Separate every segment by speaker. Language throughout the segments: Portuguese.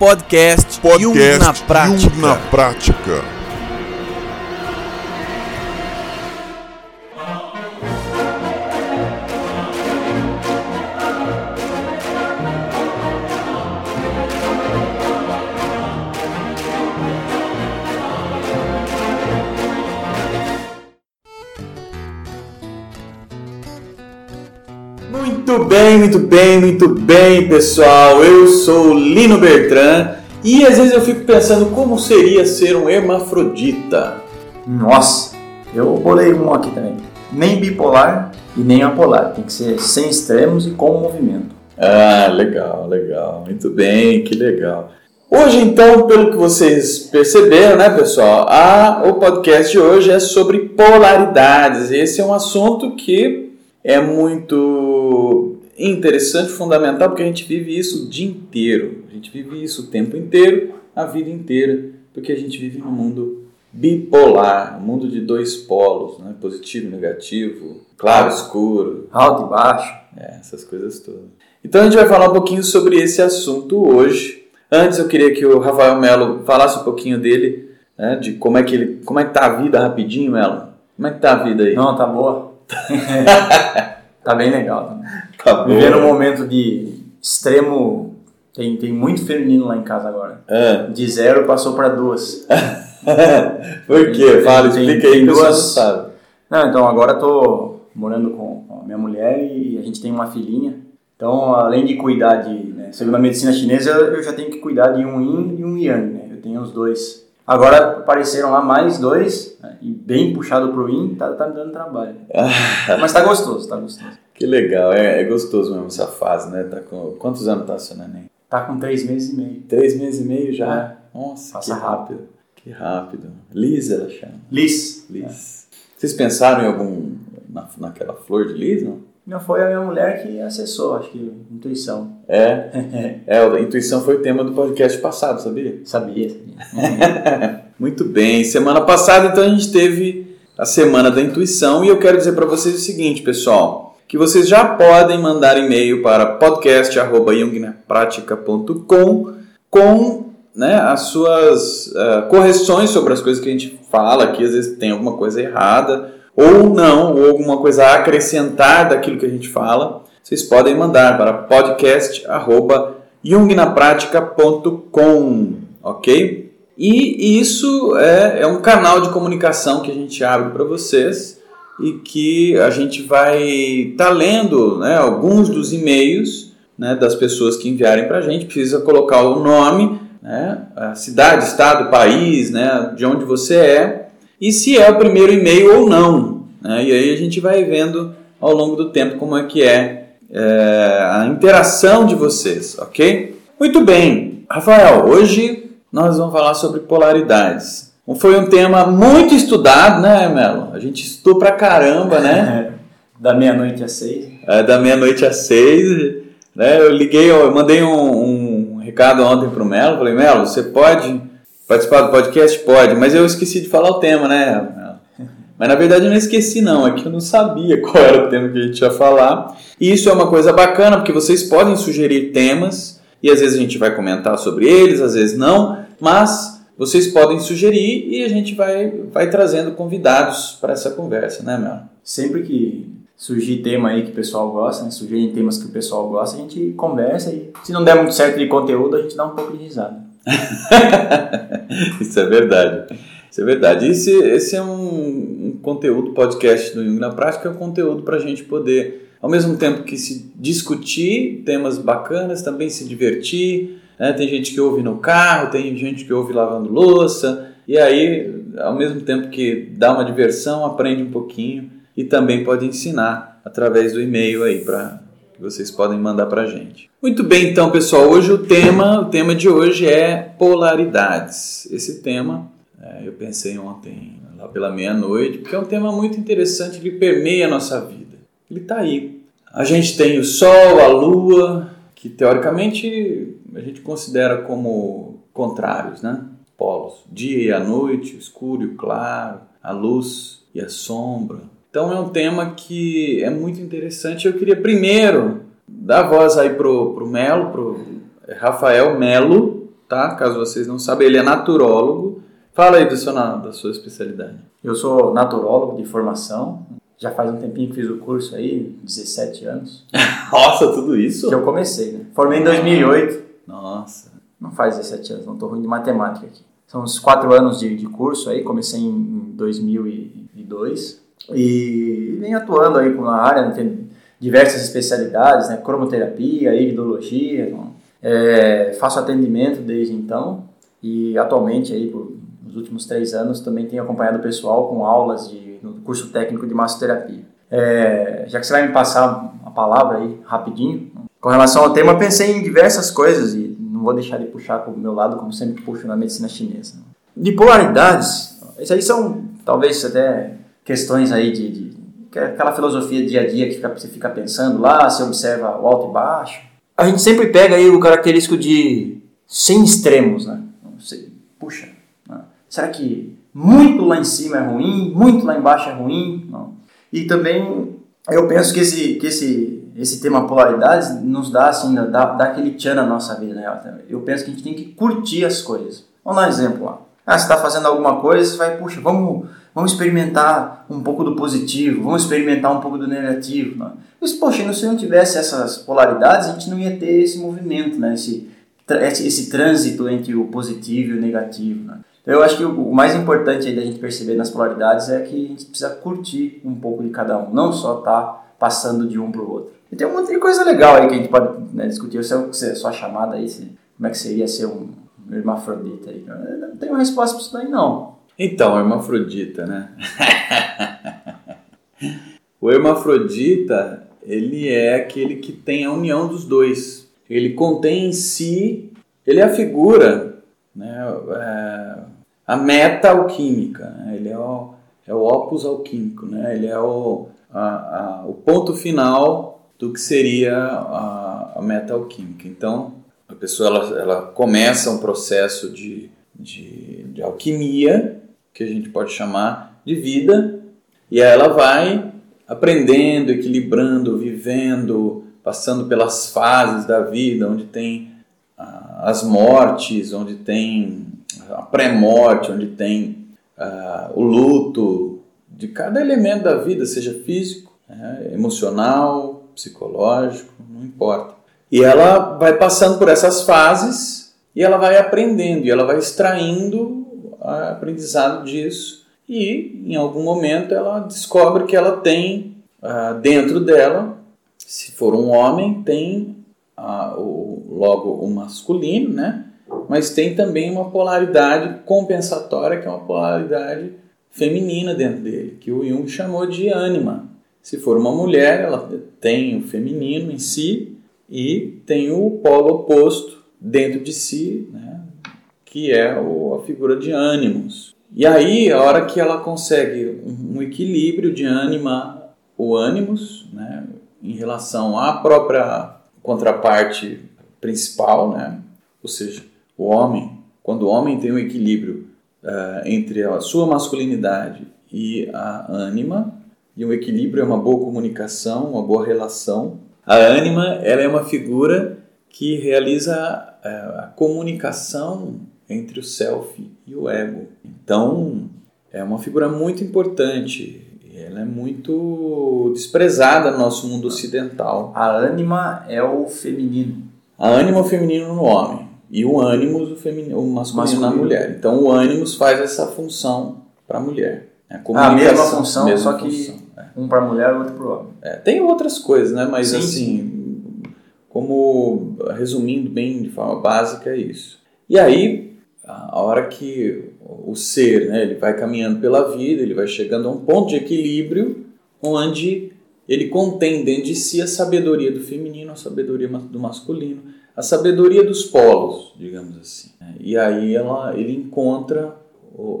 Speaker 1: Podcast,
Speaker 2: Podcast
Speaker 1: Jung na prática.
Speaker 2: Jung na prática.
Speaker 3: Bem, muito bem, muito bem, pessoal. Eu sou o Lino Bertrand e às vezes eu fico pensando como seria ser um hermafrodita.
Speaker 4: Nossa, eu bolei um aqui também. Nem bipolar e nem apolar. Tem que ser sem extremos e com movimento.
Speaker 3: Ah, legal, legal. Muito bem, que legal. Hoje, então, pelo que vocês perceberam, né, pessoal, a, o podcast de hoje é sobre polaridades. Esse é um assunto que é muito interessante, fundamental, porque a gente vive isso o dia inteiro. A gente vive isso o tempo inteiro, a vida inteira, porque a gente vive num mundo bipolar, um mundo de dois polos, né? positivo e negativo, claro, escuro,
Speaker 4: Alto e baixo.
Speaker 3: é, essas coisas todas. Então a gente vai falar um pouquinho sobre esse assunto hoje. Antes eu queria que o Rafael Melo falasse um pouquinho dele, né, de como é que ele, como é que tá a vida rapidinho, Melo. Como é que tá a vida aí?
Speaker 4: Não, tá boa. tá bem legal. Tá. Vivendo um momento de extremo. Tem, tem muito feminino lá em casa agora.
Speaker 3: É.
Speaker 4: De zero passou para duas.
Speaker 3: Por quê? Fala,
Speaker 4: Tem-
Speaker 3: explica aí
Speaker 4: duas-
Speaker 3: sabe.
Speaker 4: Não, então agora tô morando com com a minha mulher e a gente tem uma filhinha. Então, além de cuidar de, né, segundo a medicina chinesa, eu já tenho que cuidar de um yin e um yang, né? Eu tenho os dois. Agora apareceram lá mais dois, né, e bem puxado pro yin, tá, tá me dando trabalho. Mas tá gostoso, tá gostoso.
Speaker 3: Que legal, é, é gostoso mesmo essa fase, né? Tá com quantos anos tá seu neném?
Speaker 4: Tá com três meses e meio.
Speaker 3: Três meses e meio já. Nossa,
Speaker 4: Passa
Speaker 3: que
Speaker 4: rápido.
Speaker 3: Que rápido. Liz, ela chama.
Speaker 4: Liz.
Speaker 3: Liz. Vocês pensaram em algum na, naquela flor de Liz, não?
Speaker 4: Não foi a minha mulher que acessou, acho que intuição.
Speaker 3: É. é, a intuição foi o tema do podcast passado, sabia?
Speaker 4: Sabia, sabia.
Speaker 3: Muito bem. Semana passada, então, a gente teve a Semana da Intuição e eu quero dizer para vocês o seguinte, pessoal, que vocês já podem mandar e-mail para podcast.jungnapratica.com com né, as suas ah, correções sobre as coisas que a gente fala aqui, às vezes tem alguma coisa errada ou não, ou alguma coisa a acrescentar daquilo que a gente fala, vocês podem mandar para podcast.jungnapratica.com, ok? E isso é, é um canal de comunicação que a gente abre para vocês e que a gente vai estar lendo né, alguns dos e-mails né, das pessoas que enviarem para a gente. Precisa colocar o nome, né, a cidade, estado, país, né, de onde você é e se é o primeiro e-mail ou não. Né? E aí a gente vai vendo ao longo do tempo como é que é, é, a interação de vocês, ok? Muito bem, Rafael, hoje nós vamos falar sobre polaridades. Foi um tema muito estudado, né, Melo? A gente estudou pra caramba, né?
Speaker 4: da meia-noite às seis.
Speaker 3: É, da meia-noite às seis, né? Eu liguei, eu mandei um, um recado ontem pro Melo, falei, Melo, você pode participar do podcast? Pode, mas eu esqueci de falar o tema, né? Mas na verdade eu não esqueci não, é que eu não sabia qual era o tema que a gente ia falar. E isso é uma coisa bacana, porque vocês podem sugerir temas, e às vezes a gente vai comentar sobre eles, às vezes não, mas vocês podem sugerir e a gente vai, vai trazendo convidados para essa conversa, né, Melo?
Speaker 4: Sempre que surgir tema aí que o pessoal gosta, né? surgirem temas que o pessoal gosta, a gente conversa e se não der muito certo de conteúdo, a gente dá um pouco de risada.
Speaker 3: Isso é verdade. Isso é verdade. Esse, esse é um conteúdo, podcast do Jung na Prática, é um conteúdo para a gente poder, ao mesmo tempo que se discutir temas bacanas, também se divertir. Né? Tem gente que ouve no carro, tem gente que ouve lavando louça, e aí, ao mesmo tempo que dá uma diversão, aprende um pouquinho e também pode ensinar através do e-mail aí para vocês podem mandar para a gente. Muito bem, então, pessoal, hoje o tema, o tema de hoje é polaridades. Esse tema é, eu pensei ontem, lá pela meia-noite, porque é um tema muito interessante que permeia a nossa vida. Ele está aí. A gente tem o Sol, a Lua, que teoricamente a gente considera como contrários, né? Polos. Dia e a noite, o escuro e o claro, a luz e a sombra. Então é um tema que é muito interessante. Eu queria primeiro dar voz aí pro, pro Melo, pro Rafael Melo, tá? Caso vocês não sabem, ele é naturólogo. Fala aí do seu, da sua especialidade.
Speaker 4: Eu sou naturólogo de formação. Já faz um tempinho que fiz o curso aí, 17 anos.
Speaker 3: Nossa, tudo isso?
Speaker 4: Que eu comecei, né? Formei em 2008.
Speaker 3: Nossa.
Speaker 4: Não faz 17 anos, não tô ruim de matemática aqui. São uns 4 anos de, de curso aí, comecei em 2002. E venho atuando aí na área, né? tem diversas especialidades, né? Cromoterapia, iridologia. É, faço atendimento desde então e atualmente aí por nos últimos três anos também tenho acompanhado o pessoal com aulas de, no curso técnico de massoterapia. É, já que você vai me passar a palavra aí rapidinho, com relação ao tema, pensei em diversas coisas e não vou deixar de puxar para o meu lado, como sempre puxo na medicina chinesa. De polaridades, isso aí são talvez até questões aí de, de é aquela filosofia dia a dia que fica, você fica pensando lá, você observa o alto e baixo. A gente sempre pega aí o característico de sem extremos, né? Será que muito lá em cima é ruim, muito lá embaixo é ruim? Não. E também eu penso que esse, que esse, esse tema polaridades nos dá, assim, dá, dá aquele tchan na nossa vida. Né? Eu penso que a gente tem que curtir as coisas. Vamos dar um exemplo lá. Ah, você está fazendo alguma coisa, você vai, puxa, vamos, vamos experimentar um pouco do positivo, vamos experimentar um pouco do negativo. Né? Mas, poxa, se não tivesse essas polaridades, a gente não ia ter esse movimento, né? esse, esse, esse trânsito entre o positivo e o negativo. Né? Então, eu acho que o mais importante aí da gente perceber nas polaridades é que a gente precisa curtir um pouco de cada um, não só tá passando de um para o outro. E tem um monte de coisa legal aí que a gente pode né, discutir. Sei a sua chamada aí, como é que seria ser um hermafrodita aí. Eu não tenho resposta para isso daí, não.
Speaker 3: Então, hermafrodita, né? o hermafrodita, ele é aquele que tem a união dos dois. Ele contém em si, ele é a figura, né? É, a meta alquímica, né? ele é o, é o opus alquímico, né? ele é o, a, a, o ponto final do que seria a, a meta alquímica. Então, a pessoa ela, ela começa um processo de, de, de alquimia, que a gente pode chamar de vida, e aí ela vai aprendendo, equilibrando, vivendo, passando pelas fases da vida, onde tem as mortes, onde tem a pré-morte, onde tem uh, o luto de cada elemento da vida, seja físico, né, emocional, psicológico, não importa. E ela vai passando por essas fases e ela vai aprendendo e ela vai extraindo aprendizado disso e em algum momento ela descobre que ela tem uh, dentro dela, se for um homem, tem uh, o, logo o masculino, né? Mas tem também uma polaridade compensatória, que é uma polaridade feminina dentro dele, que o Jung chamou de ânima. Se for uma mulher, ela tem o feminino em si e tem o polo oposto dentro de si, né, que é a figura de ânimos. E aí, a hora que ela consegue um equilíbrio de ânima, o ânimos, né, em relação à própria contraparte principal, né, ou seja, o homem, quando o homem tem um equilíbrio uh, entre a sua masculinidade e a ânima, e um equilíbrio é uma boa comunicação, uma boa relação. A ânima ela é uma figura que realiza uh, a comunicação entre o self e o ego. Então, é uma figura muito importante. Ela é muito desprezada no nosso mundo ocidental.
Speaker 4: A ânima é o feminino.
Speaker 3: A ânima é o feminino no homem e o ânimos, o, feminino, o masculino, masculino, na mulher. Então o ânimos faz essa função para a mulher.
Speaker 4: Né? A, a mesma função, mesma só que função, é. um para a mulher e outro para o homem.
Speaker 3: É, tem outras coisas, né? mas sim, assim, sim. como resumindo bem de forma básica, é isso. E aí, a hora que o ser né, ele vai caminhando pela vida, ele vai chegando a um ponto de equilíbrio onde ele contém dentro de si a sabedoria do feminino, a sabedoria do masculino a sabedoria dos polos, digamos assim. E aí ela, ele encontra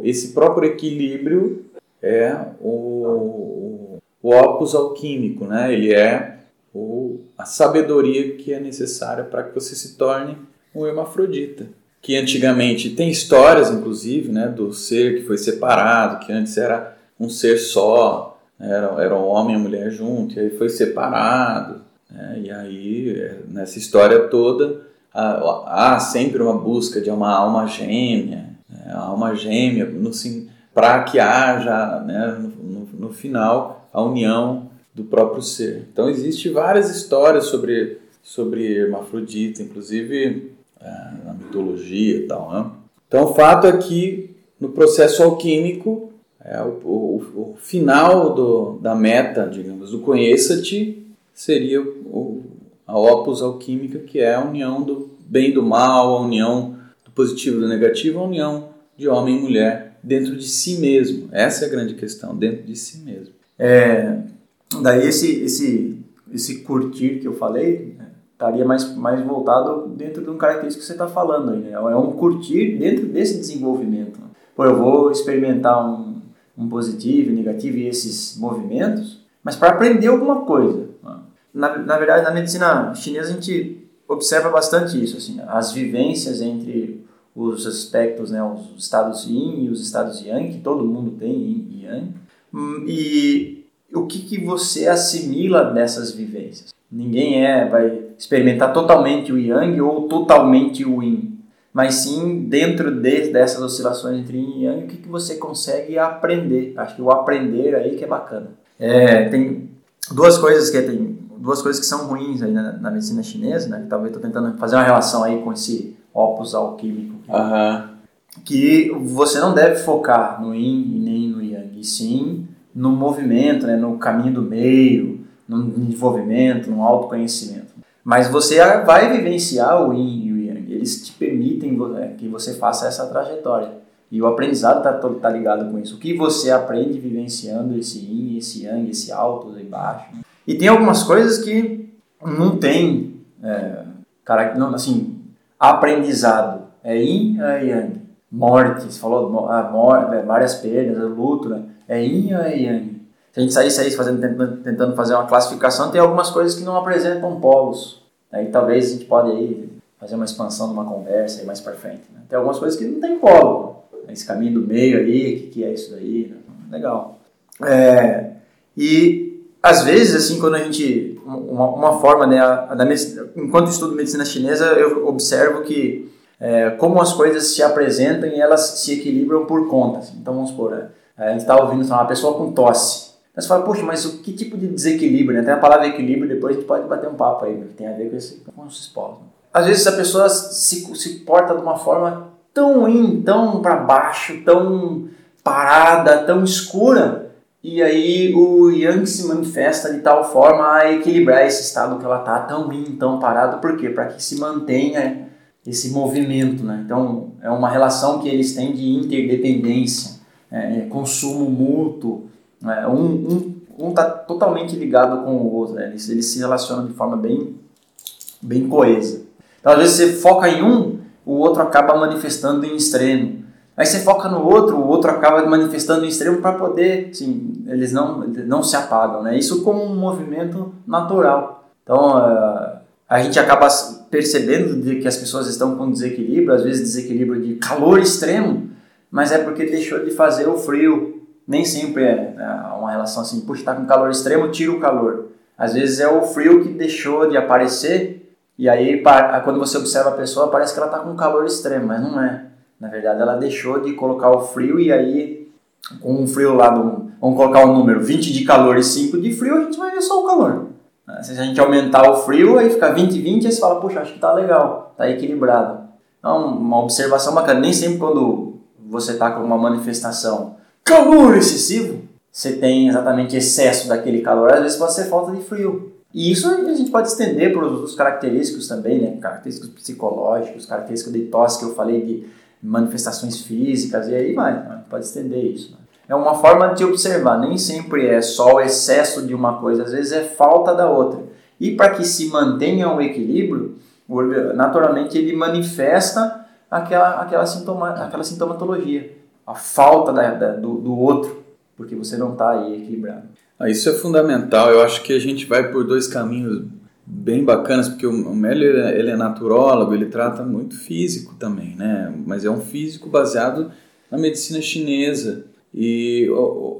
Speaker 3: esse próprio equilíbrio é o, o opus alquímico, né? Ele é o, a sabedoria que é necessária para que você se torne um hermafrodita. Que antigamente tem histórias, inclusive, né, do ser que foi separado, que antes era um ser só, era, era um homem e mulher junto, e aí foi separado, né? E aí, nessa história toda, há, há sempre uma busca de uma alma gêmea, né? a alma gêmea, para que haja, né, no, no, no final, a união do próprio ser. Então, existem várias histórias sobre, sobre hermafrodita, inclusive é, na mitologia e tal. Né? Então, o fato é que no processo alquímico, é, o, o, o, final do, da meta, digamos, do conheça-te, seria o, a opus alquímica, que é a união do bem e do mal, a união do positivo e do negativo, a união de homem e mulher dentro de si mesmo. Essa é a grande questão, dentro de si mesmo.
Speaker 4: É, daí esse, esse, esse curtir que eu falei né, estaria mais, mais voltado dentro de um característico que você está falando aí, né? É um curtir dentro desse desenvolvimento. Pô, eu vou experimentar um, um positivo e negativo e esses movimentos, mas para aprender alguma coisa. Na, na verdade, na medicina chinesa a gente observa bastante isso, assim, as vivências entre os aspectos, né, os estados yin e os estados yang, que todo mundo tem yin e yang, hum, e o que, que você assimila dessas vivências. Ninguém é vai experimentar totalmente o yang ou totalmente o yin, mas sim dentro de, dessas oscilações entre yin e yang, o que, que você consegue aprender. Acho que o aprender aí que é bacana. É, tem duas coisas que tem duas coisas que são ruins aí na, na medicina chinesa, né? Que talvez estou tentando fazer uma relação aí com esse opus alquímico.
Speaker 3: Uhum.
Speaker 4: Que você não deve focar no yin e nem no yang, e sim no movimento, né? no caminho do meio, no desenvolvimento, no autoconhecimento. Mas você vai vivenciar o yin e o yang, eles te que você faça essa trajetória. E o aprendizado está tá ligado com isso. O que você aprende vivenciando esse yin, esse yang, esse alto e baixo. E tem algumas coisas que não tem, é, cara, não, assim, aprendizado. É yin é yang? Morte, você falou a morte, é, várias perdas, luto, né? É yin é yang? Se a gente sair, sair fazendo, tentando, tentando fazer uma classificação, tem algumas coisas que não apresentam polos. Aí talvez a gente pode aí fazer uma expansão de uma conversa aí mais para frente. Né? Tem algumas coisas que não tem polo. Esse caminho do meio aí, o que, que é isso daí? Né? Legal. É, e às vezes, assim, quando a gente. Uma, uma forma, né? A, a enquanto estudo medicina chinesa, eu observo que é, como as coisas se apresentam e elas se equilibram por conta. Assim. Então, vamos supor, é, a gente está ouvindo uma pessoa com tosse. Aí você fala, poxa, mas o que tipo de desequilíbrio? Né? Tem a palavra equilíbrio, depois a gente pode bater um papo aí, que tem a ver com, esse, com esses polos. Às vezes a pessoa se, se porta de uma forma tão ruim, tão para baixo, tão parada, tão escura, e aí o Yang se manifesta de tal forma a equilibrar esse estado que ela tá tão ruim, tão parado, por quê? Para que se mantenha esse movimento, né? Então é uma relação que eles têm de interdependência, é, é consumo mútuo, né? um um um está totalmente ligado com o outro, né? eles, eles se relacionam de forma bem bem coesa. Então às vezes você foca em um, o outro acaba manifestando em extremo. Aí você foca no outro, o outro acaba manifestando em extremo para poder, assim, eles não, não se apagam, né? Isso como um movimento natural. Então, uh, a gente acaba percebendo de que as pessoas estão com desequilíbrio, às vezes desequilíbrio de calor extremo, mas é porque deixou de fazer o frio. Nem sempre é né, uma relação assim, puxa, está com calor extremo, tira o calor. Às vezes é o frio que deixou de aparecer e aí quando você observa a pessoa parece que ela está com calor extremo, mas não é. Na verdade, ela deixou de colocar o frio e aí, com um frio lá, do, vamos colocar um número 20 de calor e 5 de frio, a gente vai ver só o calor. Né? Se a gente aumentar o frio, aí fica 20 e 20, aí você fala, puxa, acho que tá legal, tá equilibrado. Então, uma observação bacana, nem sempre quando você tá com uma manifestação calor excessivo, você tem exatamente excesso daquele calor, às vezes pode ser falta de frio. E isso a gente pode estender para os característicos também, né? Característicos psicológicos, característicos de tosse que eu falei de manifestações físicas, e aí vai, né? pode estender isso. Né? É uma forma de observar, nem sempre é só o excesso de uma coisa, às vezes é falta da outra. E para que se mantenha um equilíbrio, naturalmente ele manifesta aquela, aquela, sintoma, aquela sintomatologia, a falta da, da do, do outro, porque você não está aí equilibrado.
Speaker 3: Ah, isso é fundamental. Eu acho que a gente vai por dois caminhos bem bacanas, porque o Meller ele é naturólogo, ele trata muito físico também, né? Mas é um físico baseado na medicina chinesa. E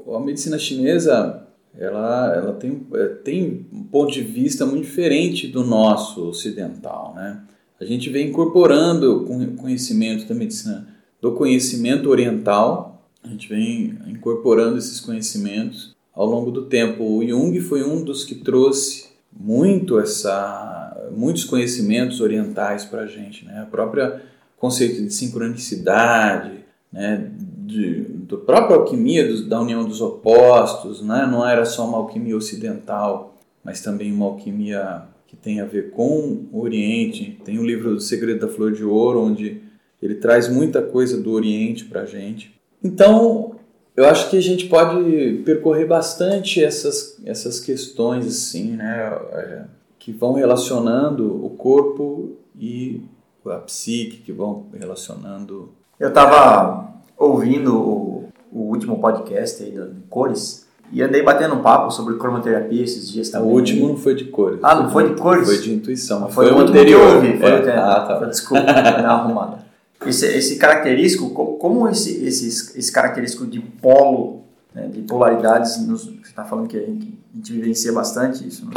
Speaker 3: a, a medicina chinesa ela, ela tem, é, tem um ponto de vista muito diferente do nosso ocidental, né? a gente vem incorporando o conhecimento da medicina, do conhecimento oriental, a gente vem incorporando esses conhecimentos ao longo do tempo. O Jung foi um dos que trouxe muito essa, muitos conhecimentos orientais para a gente, né? A própria conceito de sincronicidade, né? De, da própria alquimia da união dos opostos, né? Não era só uma alquimia ocidental, mas também uma alquimia que tem a ver com o Oriente. Tem o livro do Segredo da Flor de Ouro, onde ele traz muita coisa do Oriente para a gente. Então, eu acho que a gente pode percorrer bastante essas, essas questões assim, né, é, que vão relacionando o corpo e a psique, que vão relacionando.
Speaker 4: Eu estava ouvindo o, o, último podcast aí do Cores e andei batendo um papo sobre cromoterapia esses dias também.
Speaker 3: O último não foi de cores.
Speaker 4: Ah, não foi de cores?
Speaker 3: Foi de intuição.
Speaker 4: Foi, foi o anterior. Que eu ouvi, foi é. o ah, tá. Desculpa, na arrumada esse, esse característico, como esse, esse, esse característico de polo, né, de polaridades, nos, você está falando que a gente, a gente, vivencia bastante isso. Né?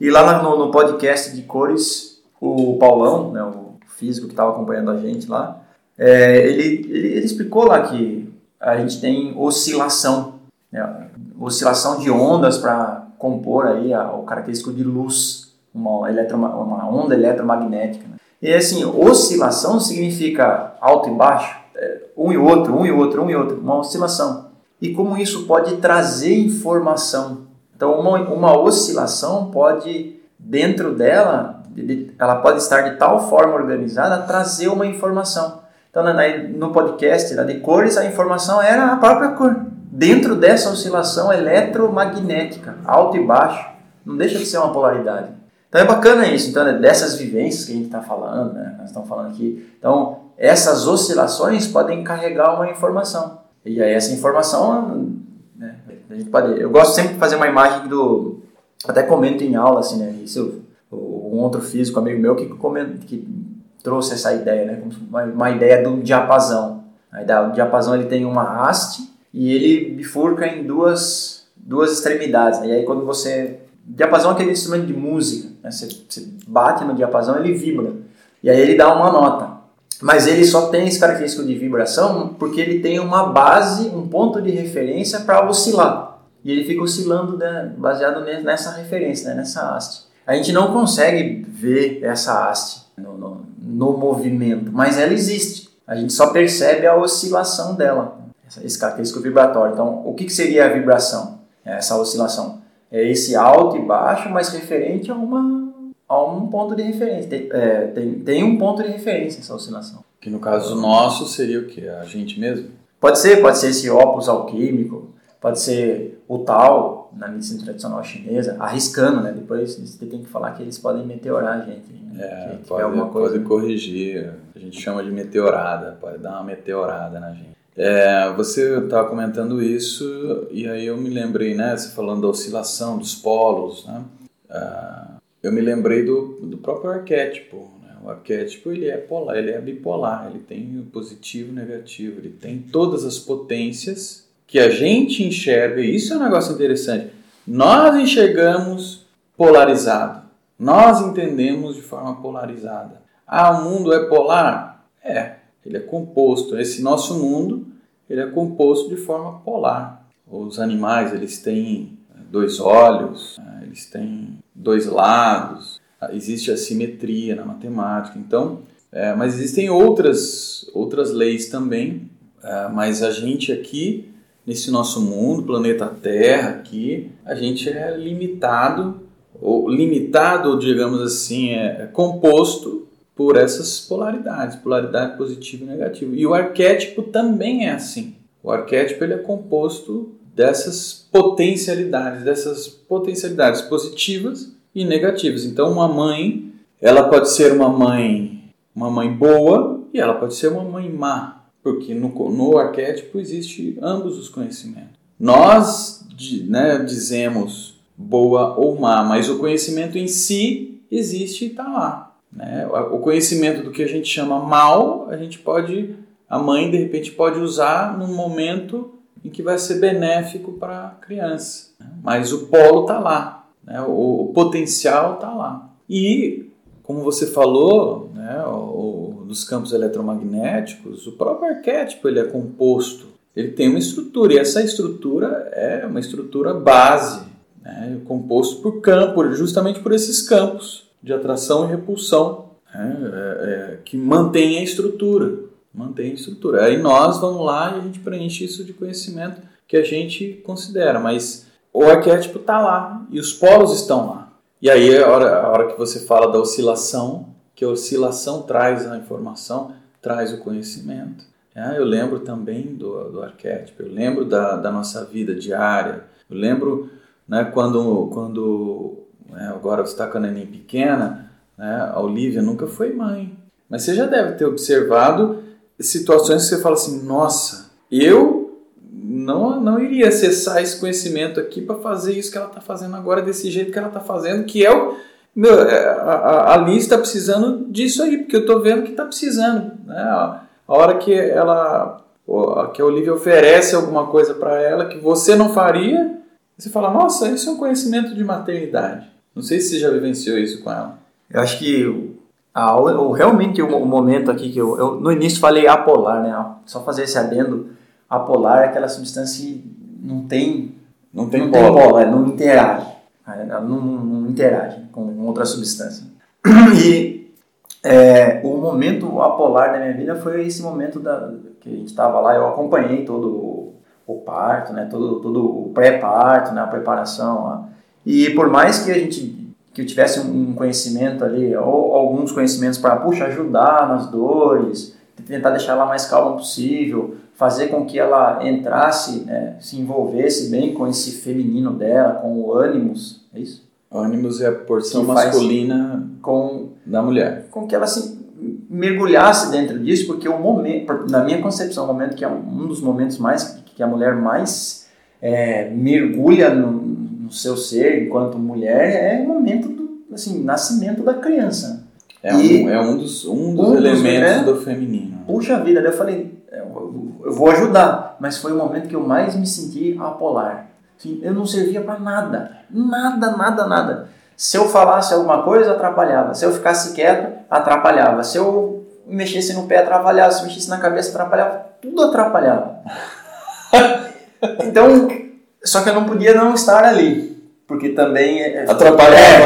Speaker 4: E lá no, no, podcast de cores, o Paulão, né, o físico que estava acompanhando a gente lá, é, ele, ele, ele, explicou lá que a gente tem oscilação, né, oscilação de ondas para compor aí a, o característico de luz, uma, eletro, uma onda eletromagnética. Né? E assim, oscilação significa alto e baixo, é, um e outro, um e outro, um e outro, uma oscilação. E como isso pode trazer informação. Então, uma, uma oscilação pode, dentro dela, ela pode estar de tal forma organizada trazer uma informação. Então, no podcast da de cores, a informação era a própria cor. Dentro dessa oscilação eletromagnética, alto e baixo, não deixa de ser uma polaridade. Então é bacana isso, então, né, dessas vivências que a gente está falando, né, nós estamos falando aqui. Então, essas oscilações podem carregar uma informação. E aí essa informação, né, a gente pode... Eu gosto sempre de fazer uma imagem do... Até comento em aula, assim, né, isso, um outro físico, amigo meu, que, comenta, que trouxe essa ideia, né, uma, ideia do diapasão. A ideia, o diapasão ele tem uma haste e ele bifurca em duas, duas extremidades. Né, e aí quando você diapasão é aquele instrumento de música. Né? Você, você bate no diapasão, ele vibra. E aí ele dá uma nota. Mas ele só tem esse característico de vibração porque ele tem uma base, um ponto de referência para oscilar. E ele fica oscilando né, baseado nessa referência, né, nessa haste. A gente não consegue ver essa haste no, no, no, movimento, mas ela existe. A gente só percebe a oscilação dela, esse característico vibratório. Então, o que, que seria a vibração? Essa oscilação é esse alto e baixo, mas referente a, uma, a um ponto de referência. Tem, é, tem, tem um ponto de referência essa oscilação.
Speaker 3: Que no caso nosso seria o que? A gente mesmo?
Speaker 4: Pode ser, pode ser esse ópus alquímico, pode ser o tal, na medicina tradicional chinesa, arriscando, né? Depois você tem que falar que eles podem meteorar a gente.
Speaker 3: Né? É, pode, alguma coisa, pode corrigir. A gente chama de meteorada, pode dar uma meteorada na gente. É, você estava comentando isso e aí eu me lembrei, né? Você falando da oscilação dos polos, né? Ah, eu me lembrei do, do próprio arquétipo. Né? O arquétipo ele é polar, ele é bipolar, ele tem positivo negativo, ele tem todas as potências que a gente enxerga. E isso é um negócio interessante. Nós enxergamos polarizado, nós entendemos de forma polarizada. Ah, o mundo é polar? É, ele é composto. Esse nosso mundo ele é composto de forma polar. Os animais eles têm eh, dois olhos, né, eles têm dois lados. Ah, existe a simetria na matemática. Então, é, mas existem outras outras leis também. É, mas a gente aqui nesse nosso mundo, planeta Terra, aqui a gente é limitado ou limitado, digamos assim, é, é composto por essas polaridades, polaridade positiva e negativa. E o arquétipo também é assim. O arquétipo ele é composto dessas potencialidades, dessas potencialidades positivas e negativas. Então, uma mãe, ela pode ser uma mãe, uma mãe boa e ela pode ser uma mãe má, porque no, no arquétipo existe ambos os conhecimentos. Nós né, dizemos boa ou má, mas o conhecimento em si existe e está lá. Né? O conhecimento do que a gente chama mal, a gente pode, a mãe de repente pode usar num momento em que vai ser benéfico para a criança. Né? Mas o polo está lá, né? o, o potencial está lá. E como você falou, né, o, dos campos eletromagnéticos, o próprio arquétipo ele é composto, ele tem uma estrutura e essa estrutura é uma estrutura base, né, composto por campo, justamente por esses campos de atração e repulsão né, é, é, que mantém a estrutura, mantém a estrutura. Aí nós vamos lá e a gente preenche isso de conhecimento que a gente considera, mas o arquétipo está lá e os polos estão lá. E aí a hora, a hora que você fala da oscilação, que a oscilação traz a informação, traz o conhecimento. É, eu lembro também do, do arquétipo, eu lembro da, da nossa vida diária, eu lembro né, quando, quando né, agora você está com a neném pequena, né, a Olivia nunca foi mãe, mas você já deve ter observado situações que você fala assim, nossa, eu não, não iria acessar esse conhecimento aqui para fazer isso que ela está fazendo agora, desse jeito que ela está fazendo, que é o. Meu, é, a, a Liz está precisando disso aí, porque eu estou vendo que está precisando. Né? A, hora que ela. que a Olivia oferece alguma coisa para ela que você não faria, você fala, nossa, isso é um conhecimento de maternidade. Não sei se você já vivenciou isso com ela.
Speaker 4: Eu acho que a, o, realmente o, momento aqui que eu, eu, no início falei apolar, né? Só fazer esse adendo apolar é aquela substância que não tem
Speaker 3: não tem
Speaker 4: não
Speaker 3: bola,
Speaker 4: tem bola não interage, ela não, não, interage com outra substância. E é, o momento apolar da minha vida foi esse momento da, que a gente estava lá, eu acompanhei todo o, parto, né, todo, todo o pré-parto, né, a preparação lá. E por mais que a gente que eu tivesse um conhecimento ali, ou alguns conhecimentos para, puxa, ajudar nas dores, tentar deixar ela mais calma possível, fazer com que ela entrasse, né, se envolvesse bem com esse feminino dela, com o ânimos, é isso?
Speaker 3: Ânimos é a porção masculina
Speaker 4: com,
Speaker 3: da mulher.
Speaker 4: Com que ela se mergulhasse dentro disso, porque o momento, na minha concepção, o momento que é um dos momentos mais que a mulher mais é, mergulha no, no, seu ser enquanto mulher é o momento do assim, nascimento da criança.
Speaker 3: É, e um, é um dos, um dos um elementos dos, é, do feminino.
Speaker 4: Puxa vida, eu falei, eu vou ajudar, mas foi o momento que eu mais me senti apolar. Assim, eu não servia para nada, nada, nada, nada. Se eu falasse alguma coisa, atrapalhava. Se eu ficasse quieto, atrapalhava. Se eu mexesse no pé, atrapalhava. Se mexesse na cabeça, atrapalhava. Tudo atrapalhava. então, só que eu não podia não estar ali, porque também é,
Speaker 3: é, atrapalhava.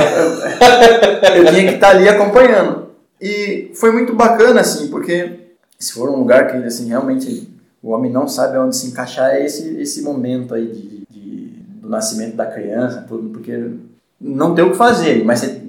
Speaker 4: eu, eu tinha que estar ali acompanhando. E foi muito bacana assim, porque se for um lugar que assim realmente o homem não sabe onde se encaixar é esse, esse momento aí de, de do nascimento da criança, tudo, porque não tem o que fazer, mas você,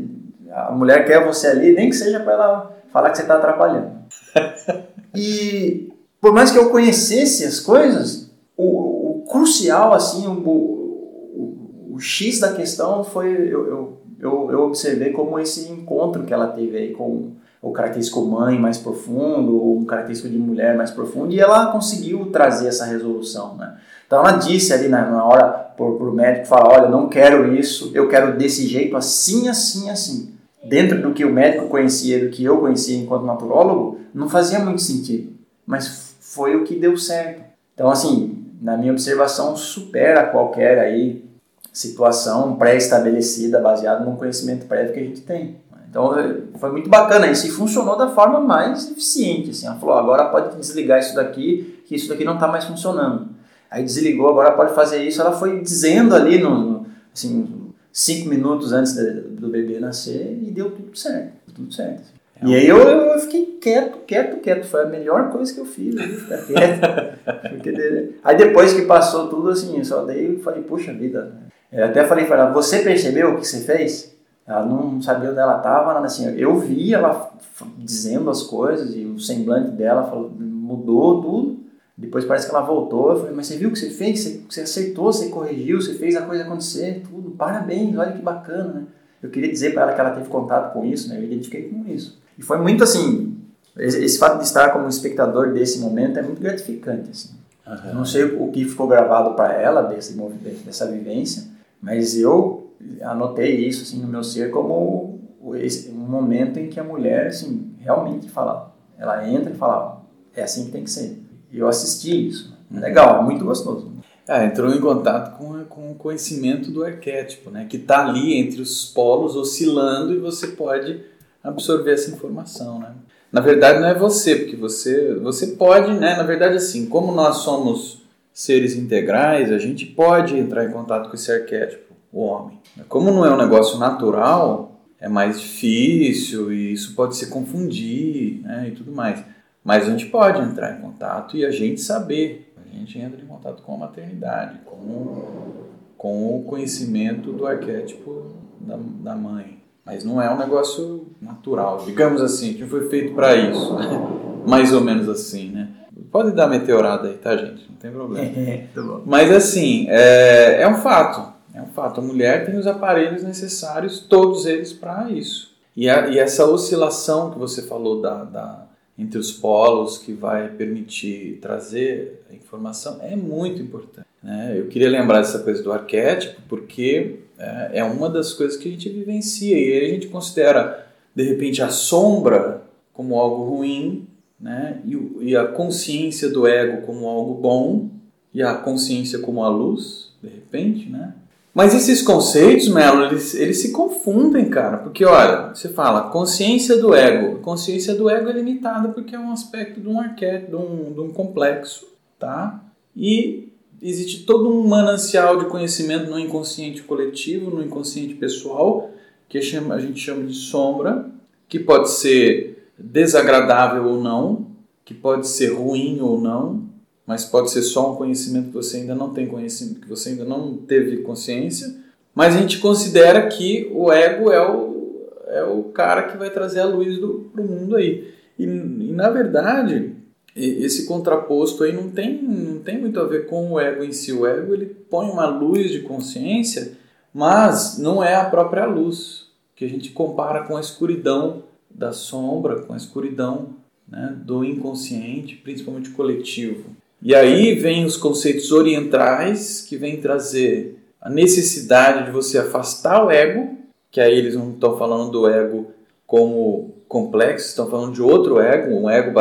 Speaker 4: a mulher quer você ali, nem que seja para ela falar que você está atrapalhando. e por mais que eu conhecesse as coisas, o crucial, assim, o, o, o, X da questão foi eu, eu, eu, eu observei como esse encontro que ela teve aí com o característico mãe mais profundo, ou um característico de mulher mais profundo, e ela conseguiu trazer essa resolução, né? Então ela disse ali na, na hora para o médico falar, olha, não quero isso, eu quero desse jeito, assim, assim, assim. Dentro do que o médico conhecia, do que eu conhecia enquanto naturólogo, não fazia muito sentido, mas foi o que deu certo. Então, assim, na minha observação, supera qualquer aí situação pré-estabelecida baseada no conhecimento prévio que a gente tem. Então foi muito bacana isso e funcionou da forma mais eficiente. Assim. Ela falou: agora pode desligar isso daqui, que isso daqui não está mais funcionando. Aí desligou, agora pode fazer isso. Ela foi dizendo ali, no, assim, cinco minutos antes do bebê nascer e deu tudo certo. Tudo certo. É e aí eu, eu fiquei quieto, quieto, quieto. Foi a melhor coisa que eu fiz, ali, ficar quieto. Porque, aí depois que passou tudo, assim, eu só dei e falei, puxa vida. Eu até falei para ela, você percebeu o que você fez? Ela não sabia onde ela estava, assim. Eu vi ela dizendo as coisas e o semblante dela falou, mudou tudo. Depois parece que ela voltou. Eu falei, mas você viu o que você fez? Você, você acertou, você corrigiu, você fez a coisa acontecer, tudo. Parabéns, olha que bacana, né? Eu queria dizer para ela que ela teve contato com isso, né? Eu identifiquei com isso. E foi muito assim, esse, fato de estar como espectador desse momento é muito gratificante, assim. Uhum. Não sei o que ficou gravado para ela desse, dessa vivência, mas eu anotei isso assim no meu ser como um momento em que a mulher assim realmente fala, ela entra e fala, é assim que tem que ser. E eu assisti isso. Uhum. Legal, muito gostoso.
Speaker 3: Ah, entrou em contato com, com o conhecimento do arquétipo, né? Que está ali entre os polos oscilando e você pode absorver essa informação, né? Na verdade não é você, porque você você pode, né? Na verdade assim, como nós somos seres integrais, a gente pode entrar em contato com esse arquétipo, o homem. Como não é um negócio natural, é mais difícil e isso pode se confundir, né? E tudo mais. Mas a gente pode entrar em contato e a gente saber. A gente entra em contato com a maternidade, com, com o conhecimento do arquétipo da, da mãe. Mas não é um negócio natural, digamos assim, que foi feito para isso. Né? Mais ou menos assim, né? Pode dar meteorada aí, tá, gente? Não tem problema.
Speaker 4: É, tá.
Speaker 3: Mas assim, é, é um fato. É um fato. A mulher tem os aparelhos necessários, todos eles, para isso. E, a, e essa oscilação que você falou da, da, entre os polos que vai permitir trazer a informação é muito importante. Né? Eu queria lembrar dessa coisa do arquétipo, porque é, é uma das coisas que a gente vivencia e a gente considera, de repente, a sombra como algo ruim né? e, e a consciência do ego como algo bom e a consciência como a luz, de repente, né? Mas esses conceitos, Melo, eles, eles se confundem, cara. Porque, olha, você fala consciência do ego. Consciência do ego é limitada porque é um aspecto de um arquétipo, de um, de um complexo, tá? E existe todo um manancial de conhecimento no inconsciente coletivo, no inconsciente pessoal, que a gente chama de sombra, que pode ser desagradável ou não, que pode ser ruim ou não, mas pode ser só um conhecimento que você ainda não tem conhecimento, que você ainda não teve consciência. Mas a gente considera que o ego é o, é o cara que vai trazer a luz para o mundo aí. E, e, na verdade, esse contraposto aí não tem, não tem muito a ver com o ego em si. O ego ele põe uma luz de consciência, mas não é a própria luz, que a gente compara com a escuridão da sombra, com a escuridão né, do inconsciente, principalmente coletivo. E aí vem os conceitos orientais que vêm trazer a necessidade de você afastar o ego, que aí eles não estão falando do ego como complexo, estão falando de outro ego, um ego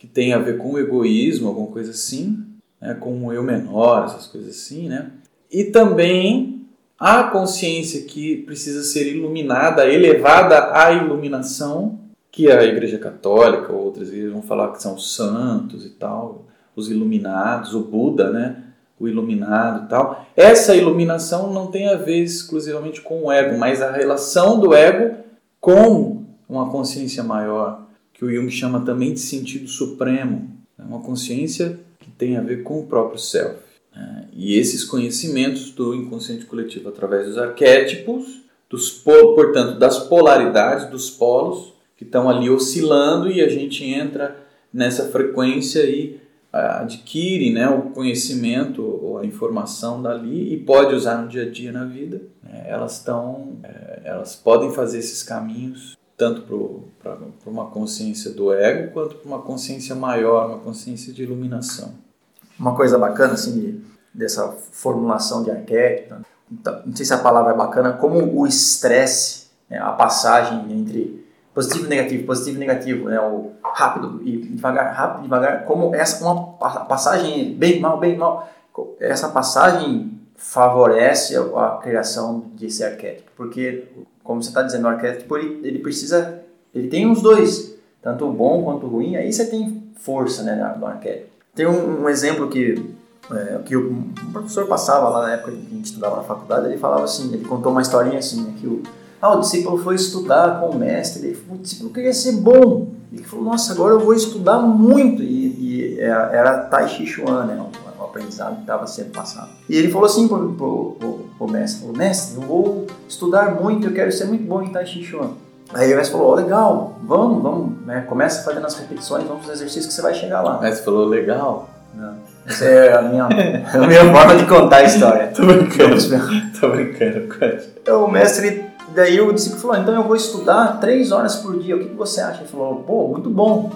Speaker 3: que tem a ver com o egoísmo, alguma coisa assim, né, com o eu menor, essas coisas assim, né? E também a consciência que precisa ser iluminada, elevada à iluminação, que a Igreja Católica ou outras igrejas vão falar que são santos e tal, os iluminados, o Buda, né? O iluminado e tal. Essa iluminação não tem a ver exclusivamente com o ego, mas a relação do ego com uma consciência maior, que o Jung chama também de sentido supremo. É uma consciência que tem a ver com o próprio self. Né? E esses conhecimentos do inconsciente coletivo através dos arquétipos, dos, portanto, das polaridades, dos polos, que estão ali oscilando e a gente entra nessa frequência e adquire né, o conhecimento ou a informação dali e pode usar no dia a dia na vida, né, elas estão, é, elas podem fazer esses caminhos tanto para uma consciência do ego quanto para uma consciência maior, uma consciência de iluminação.
Speaker 4: Uma coisa bacana assim dessa formulação de arquétipo, então, não sei se a palavra é bacana, como o estresse, né, a passagem entre positivo e negativo, positivo e negativo, né? O rápido e devagar, rápido e devagar, como essa uma passagem bem mal, bem mal, essa passagem favorece a criação desse arquétipo, porque como você está dizendo, o arquétipo ele, ele precisa, ele tem os dois, tanto o bom quanto o ruim, aí você tem força, né, no arquétipo. Tem um, um exemplo que é, que o professor passava lá na época que a gente estudava na faculdade, ele falava assim, ele contou uma historinha assim, né, que o ah, o discípulo foi estudar com o mestre, ele o discípulo queria ser bom. Ele falou, nossa, agora eu vou estudar muito. E, e era, era Tai Chi Chuan, né? O, o aprendizado que estava sendo passado. E ele falou assim pro, pro, pro, pro mestre, falou, mestre, eu vou estudar muito, eu quero ser muito bom em Tai Chi Chuan. Aí o mestre falou, oh, legal, vamos, vamos, né? Começa fazendo as repetições, vamos fazer exercícios que você vai chegar lá. O
Speaker 3: mestre falou, legal.
Speaker 4: Não. Essa é a minha, a minha forma de contar a história.
Speaker 3: Tô brincando. Tô brincando,
Speaker 4: Então, o mestre Daí o discípulo falou, então eu vou estudar três horas por dia, o que, que você acha? Ele falou, pô, muito bom.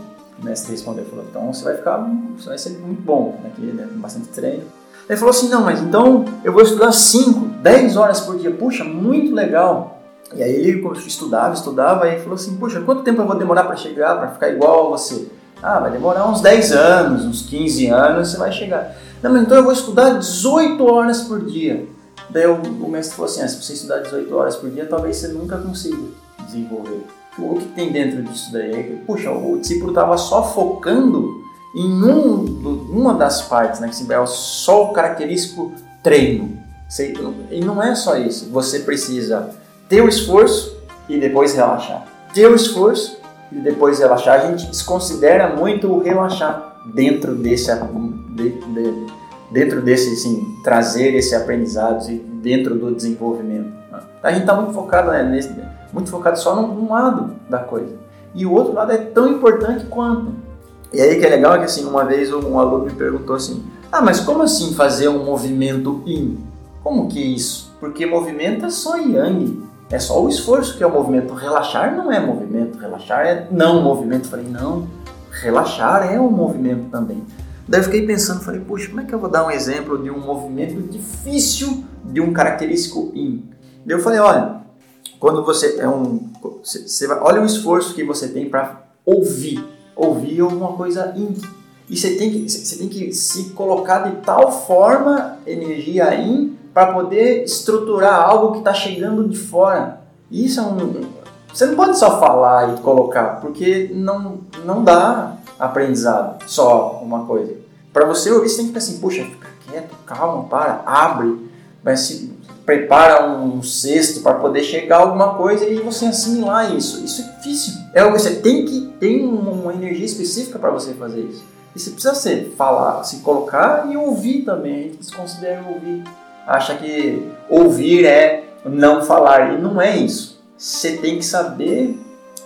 Speaker 4: O mestre respondeu, falou, então você vai ficar, você vai ser muito bom, né, né, com bastante treino. Ele falou assim, não, mas então eu vou estudar 5, 10 horas por dia. Puxa, muito legal. E aí ele estudava, estudava, e falou assim, puxa, quanto tempo eu vou demorar para chegar, para ficar igual a você? Ah, vai demorar uns 10 anos, uns 15 anos, você vai chegar. Não, mas então eu vou estudar 18 horas por dia. Daí o, o mestre falou assim: ah, se você estudar 18 horas por dia, talvez você nunca consiga desenvolver O que tem dentro disso daí? Puxa, o discípulo estava só focando em um, uma das partes, né? Que é só o característico treino. E não é só isso. Você precisa ter o esforço e depois relaxar. Ter o esforço e depois relaxar. A gente desconsidera muito o relaxar dentro desse, de, de, dentro desse, assim, trazer esse aprendizado dentro do desenvolvimento. A gente está muito focado né, nesse, muito focado só num lado da coisa. E o outro lado é tão importante quanto. E aí que é legal é que assim, uma vez um aluno me perguntou assim: "Ah, mas como assim fazer um movimento yin? Como que isso? Porque movimento é só yang, é só o esforço que é o movimento. Relaxar não é movimento, relaxar é não movimento". Eu falei: "Não, relaxar é um movimento também". Daí eu fiquei pensando, falei: "Poxa, como é que eu vou dar um exemplo de um movimento difícil de um característico yin?". Daí eu falei: "Olha, quando você é um. Você, olha o esforço que você tem para ouvir. Ouvir alguma coisa íntima. E você tem que, você tem que se colocar de tal forma, energia in, para poder estruturar algo que está chegando de fora. Isso é um. Você não pode só falar e colocar, porque não, não dá aprendizado só uma coisa. Para você ouvir, você tem que ficar assim, puxa, fica quieto, calma, para, abre. Mas se, prepara um cesto para poder chegar a alguma coisa e você assimilar isso. Isso é difícil. É você tem que ter uma energia específica para você fazer isso. E você precisa ser, falar, se colocar e ouvir também. A gente desconsidera ouvir. Acha que ouvir é não falar. E não é isso. Você tem que saber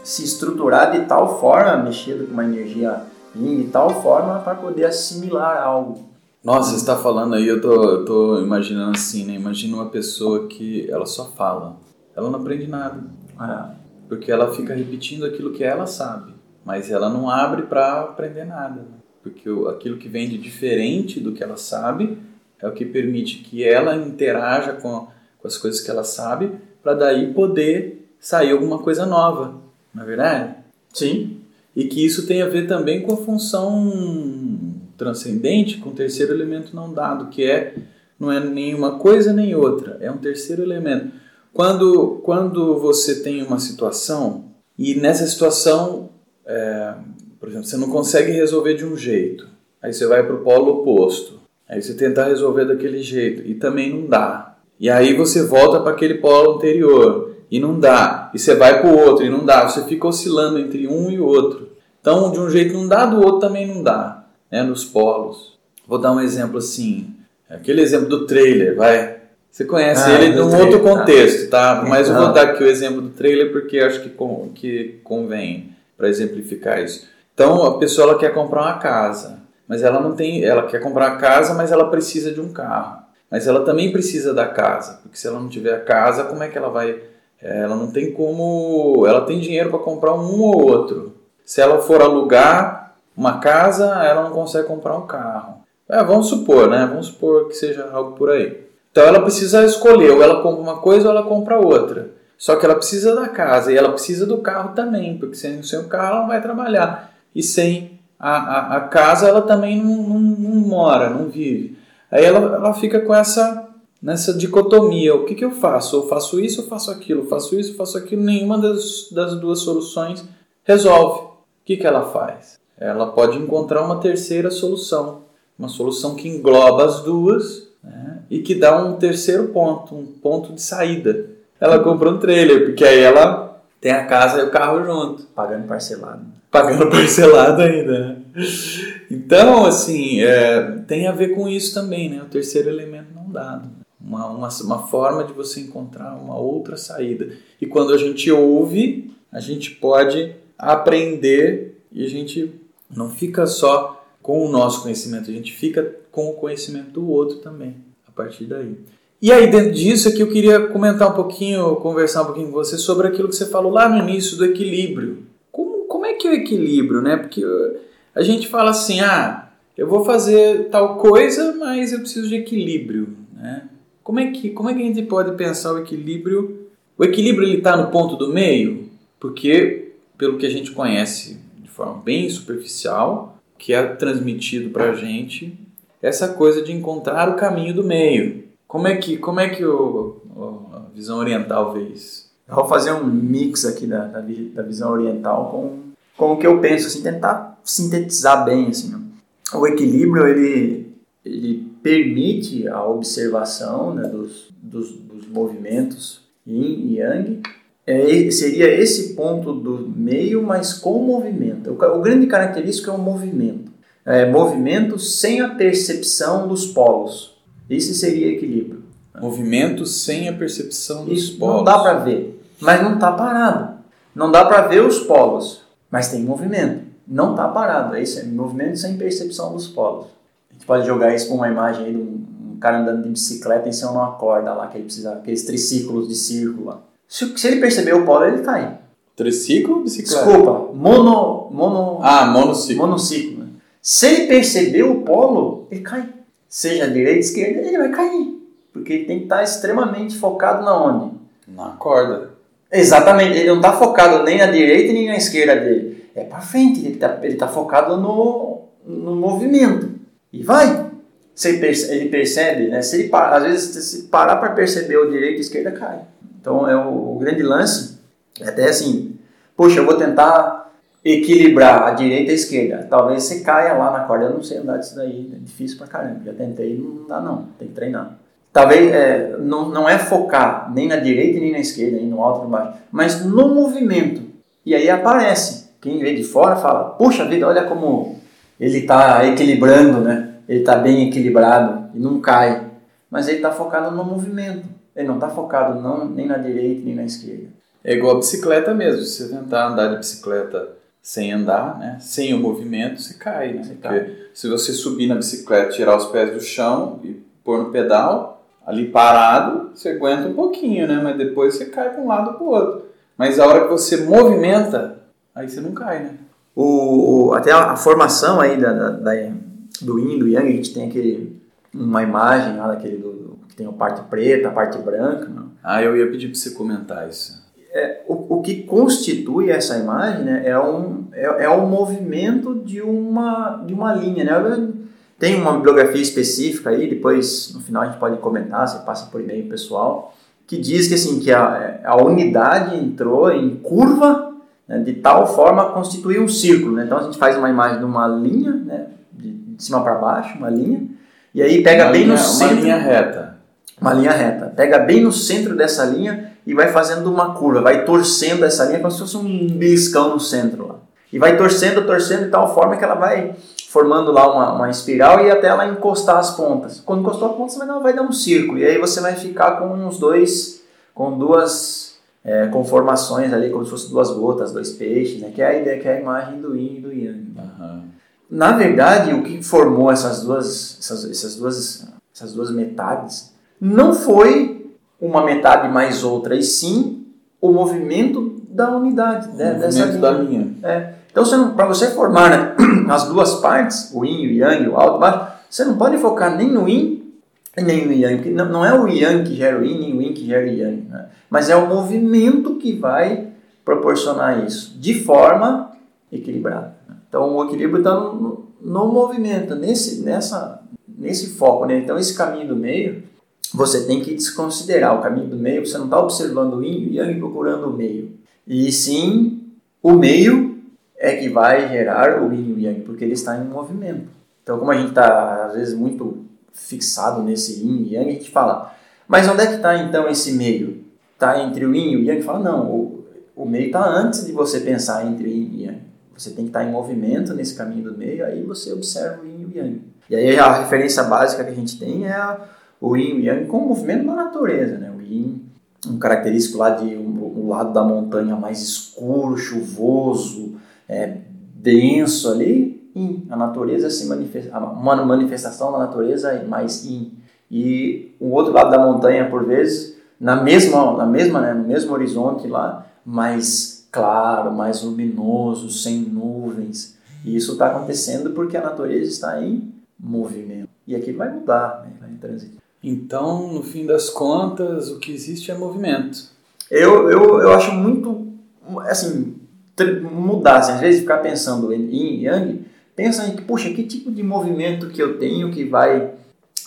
Speaker 4: se estruturar de tal forma, mexer com uma energia de tal forma para poder assimilar algo.
Speaker 3: Nossa, você está falando aí, eu tô, eu tô imaginando assim, né? Imagina uma pessoa que ela só fala, ela não aprende nada. É. Porque ela fica repetindo aquilo que ela sabe, mas ela não abre para aprender nada. Né? Porque aquilo que vem de diferente do que ela sabe é o que permite que ela interaja com, com as coisas que ela sabe, para daí poder sair alguma coisa nova, não é verdade?
Speaker 4: Sim.
Speaker 3: E que isso tem a ver também com a função transcendente com o terceiro elemento não dado, que é não é nenhuma coisa nem outra, é um terceiro elemento. Quando, quando você tem uma situação e nessa situação, é, por exemplo, você não consegue resolver de um jeito, aí você vai para o polo oposto, aí você tenta resolver daquele jeito e também não dá. E aí você volta para aquele polo anterior e não dá, e você vai para o outro e não dá, você fica oscilando entre um e o outro. Então, de um jeito não dá, do outro também não dá né, nos polos. Vou dar um exemplo assim, aquele exemplo do trailer, vai. Você conhece ah, ele num outro contexto, tá? Mas eu vou dar aqui o exemplo do trailer porque acho que, com, que convém para exemplificar isso. Então, a pessoa ela quer comprar uma casa, mas ela não tem, ela quer comprar a casa, mas ela precisa de um carro. Mas ela também precisa da casa, porque se ela não tiver a casa, como é que ela vai? É, ela não tem como, ela tem dinheiro para comprar um ou outro. Se ela for alugar, uma casa, ela não consegue comprar um carro. É, vamos supor, né? Vamos supor que seja algo por aí. Então ela precisa escolher, ou ela compra uma coisa ou ela compra outra. Só que ela precisa da casa e ela precisa do carro também, porque sem, sem o carro ela não vai trabalhar. E sem a, a, a casa ela também não, não, não, mora, não vive. Aí ela, ela fica com essa nessa dicotomia. O que, que eu faço? Eu faço isso ou faço aquilo? Eu faço isso ou faço aquilo? Nenhuma das, das duas soluções resolve. O que, que ela faz? Ela pode encontrar uma terceira solução, uma solução que engloba as duas né, e que dá um terceiro ponto, um ponto de saída. Ela compra um trailer, porque aí ela tem a casa e o carro junto.
Speaker 4: Pagando parcelado.
Speaker 3: Pagando parcelado ainda, né? Então, assim, é, tem a ver com isso também, né? O terceiro elemento não dado. Uma, uma, uma forma de você encontrar uma outra saída. E quando a gente ouve, a gente pode aprender e a gente não fica só com o nosso conhecimento, a gente fica com o conhecimento do outro também, a partir daí. E aí, dentro disso, aqui eu queria comentar um pouquinho, conversar um pouquinho com você sobre aquilo que você falou lá no início do equilíbrio. Como, como é que é o equilíbrio, né? Porque uh, a gente fala assim, ah, eu vou fazer tal coisa, mas eu preciso de equilíbrio, né? Como é que, como é que a gente pode pensar o equilíbrio? O equilíbrio ele está no ponto do meio, porque pelo que a gente conhece forma bem superficial, que é transmitido para a gente essa coisa de encontrar o caminho do meio. Como é que, como é que o, a visão oriental vê isso?
Speaker 4: Eu vou fazer um mix aqui da, da, da visão oriental com, com o que eu penso, assim, tentar sintetizar bem, assim. Né? O equilíbrio, ele, ele permite a observação né, dos, dos, dos movimentos yin e yang, é, seria esse ponto do meio, mas com movimento. O, o grande característico é o movimento. É, movimento sem a percepção dos polos. Esse seria equilíbrio.
Speaker 3: Movimento sem a percepção dos Isso, polos.
Speaker 4: Não dá para ver, mas não está parado. Não dá para ver os polos, mas tem movimento. Não está parado. É isso, é movimento sem percepção dos polos. A gente pode jogar isso com uma imagem aí de um, um cara andando de bicicleta em cima de uma corda lá, que ele precisa, aqueles triciclos de círculo lá. Se, se ele perceber o polo, ele cai.
Speaker 3: Triciclo ou bicicleta?
Speaker 4: Desculpa, mono, mono,
Speaker 3: ah, monociclo.
Speaker 4: monociclo. Né? Se ele perceber o polo, ele cai. Seja direita, esquerda, ele vai cair. Porque ele tem que estar extremamente focado na onde?
Speaker 3: Na corda.
Speaker 4: Exatamente, ele não está focado nem na direita nem na esquerda dele. É para frente, ele está ele tá focado no, no movimento. E vai. Se ele, percebe, ele percebe né? Se ele, às vezes, se parar para perceber o direito e a esquerda, cai. Então é o, o grande lance, é até assim, poxa, eu vou tentar equilibrar a direita e a esquerda. Talvez você caia lá na corda, eu não sei andar disso daí, é difícil pra caramba. Já tentei, não dá não, tem que treinar. Talvez é, não, não é focar nem na direita nem na esquerda, nem no alto nem no baixo, mas no movimento. E aí aparece. Quem vê de fora fala, puxa vida, olha como ele está equilibrando, né? Ele está bem equilibrado e não cai. Mas ele está focado no movimento. Ele não está focado não, nem na direita nem na esquerda.
Speaker 3: É igual a bicicleta mesmo. Se você tentar andar de bicicleta sem andar, né, sem o movimento, você cai. Né? Você Porque cai. se você subir na bicicleta, tirar os pés do chão e pôr no pedal, ali parado, você aguenta um pouquinho, né? mas depois você cai para um lado para o outro. Mas a hora que você movimenta, aí você não cai. Né?
Speaker 4: O, até a, a formação aí da, da, da, do Yin do Yang, a gente tem aquele, uma imagem lá daquele do, tem a parte preta, a parte branca. Não?
Speaker 3: Ah, eu ia pedir para você comentar isso.
Speaker 4: É, o, o que constitui essa imagem né, é, um, é, é um movimento de uma, de uma linha. Né? Tem uma bibliografia específica aí, depois no final a gente pode comentar, você passa por e-mail pessoal, que diz que, assim, que a, a unidade entrou em curva né, de tal forma a constituir um círculo. Né? Então a gente faz uma imagem de uma linha, né, de, de cima para baixo, uma linha, e aí pega
Speaker 3: uma
Speaker 4: bem
Speaker 3: linha,
Speaker 4: no centro.
Speaker 3: Uma linha reta
Speaker 4: uma linha reta. Pega bem no centro dessa linha e vai fazendo uma curva, vai torcendo essa linha como se fosse um beliscão no centro lá. E vai torcendo, torcendo de tal forma que ela vai formando lá uma, uma espiral e até ela encostar as pontas. Quando encostou a ponta, você vai dar, vai dar um círculo. E aí você vai ficar com uns dois, com duas é, conformações ali, como se fossem duas gotas, dois peixes, né? que é a ideia, que é a imagem do yin e do yang. Uhum. Na verdade, o que formou essas duas, essas, essas duas, essas duas metades não foi uma metade mais outra, e sim o movimento da unidade,
Speaker 3: né, dessa linha. da linha.
Speaker 4: É. Então, para você formar né, as duas partes, o yin, o yang, o alto e baixo, você não pode focar nem no yin nem no yang, porque não, não é o yang que gera o yin, nem o yin que gera o yang, né? mas é o movimento que vai proporcionar isso, de forma equilibrada. Então, o equilíbrio está no, no, movimento, nesse, nessa, nesse foco. Né? Então, esse caminho do meio você tem que desconsiderar o caminho do meio, você não está observando o yin e yang procurando o meio. E sim, o meio é que vai gerar o yin e yang, porque ele está em movimento. Então, como a gente está, às vezes, muito fixado nesse yin e yang, a gente fala, mas onde é que está então esse meio? Está entre o yin e o yang? Fala, não, o, o meio está antes de você pensar entre yin e yang. Você tem que estar tá em movimento nesse caminho do meio, aí você observa o yin e o yang. E aí a referência básica que a gente tem é a o yin e yang com o movimento da natureza, né? O yin, um característico lá de um, um lado da montanha mais escuro, chuvoso, é, denso ali, yin. A natureza se manifesta, uma manifestação da natureza mais yin. E o outro lado da montanha, por vezes, na mesma, na mesma, né, no mesmo horizonte lá, mais claro, mais luminoso, sem nuvens. E isso está acontecendo porque a natureza está em movimento. E aquilo vai mudar, né? vai transitar.
Speaker 3: Então, no fim das contas, o que existe é movimento.
Speaker 4: Eu, eu, eu acho muito, assim, mudar, assim, às vezes ficar pensando em yin yang, pensa em que, puxa, que tipo de movimento que eu tenho que vai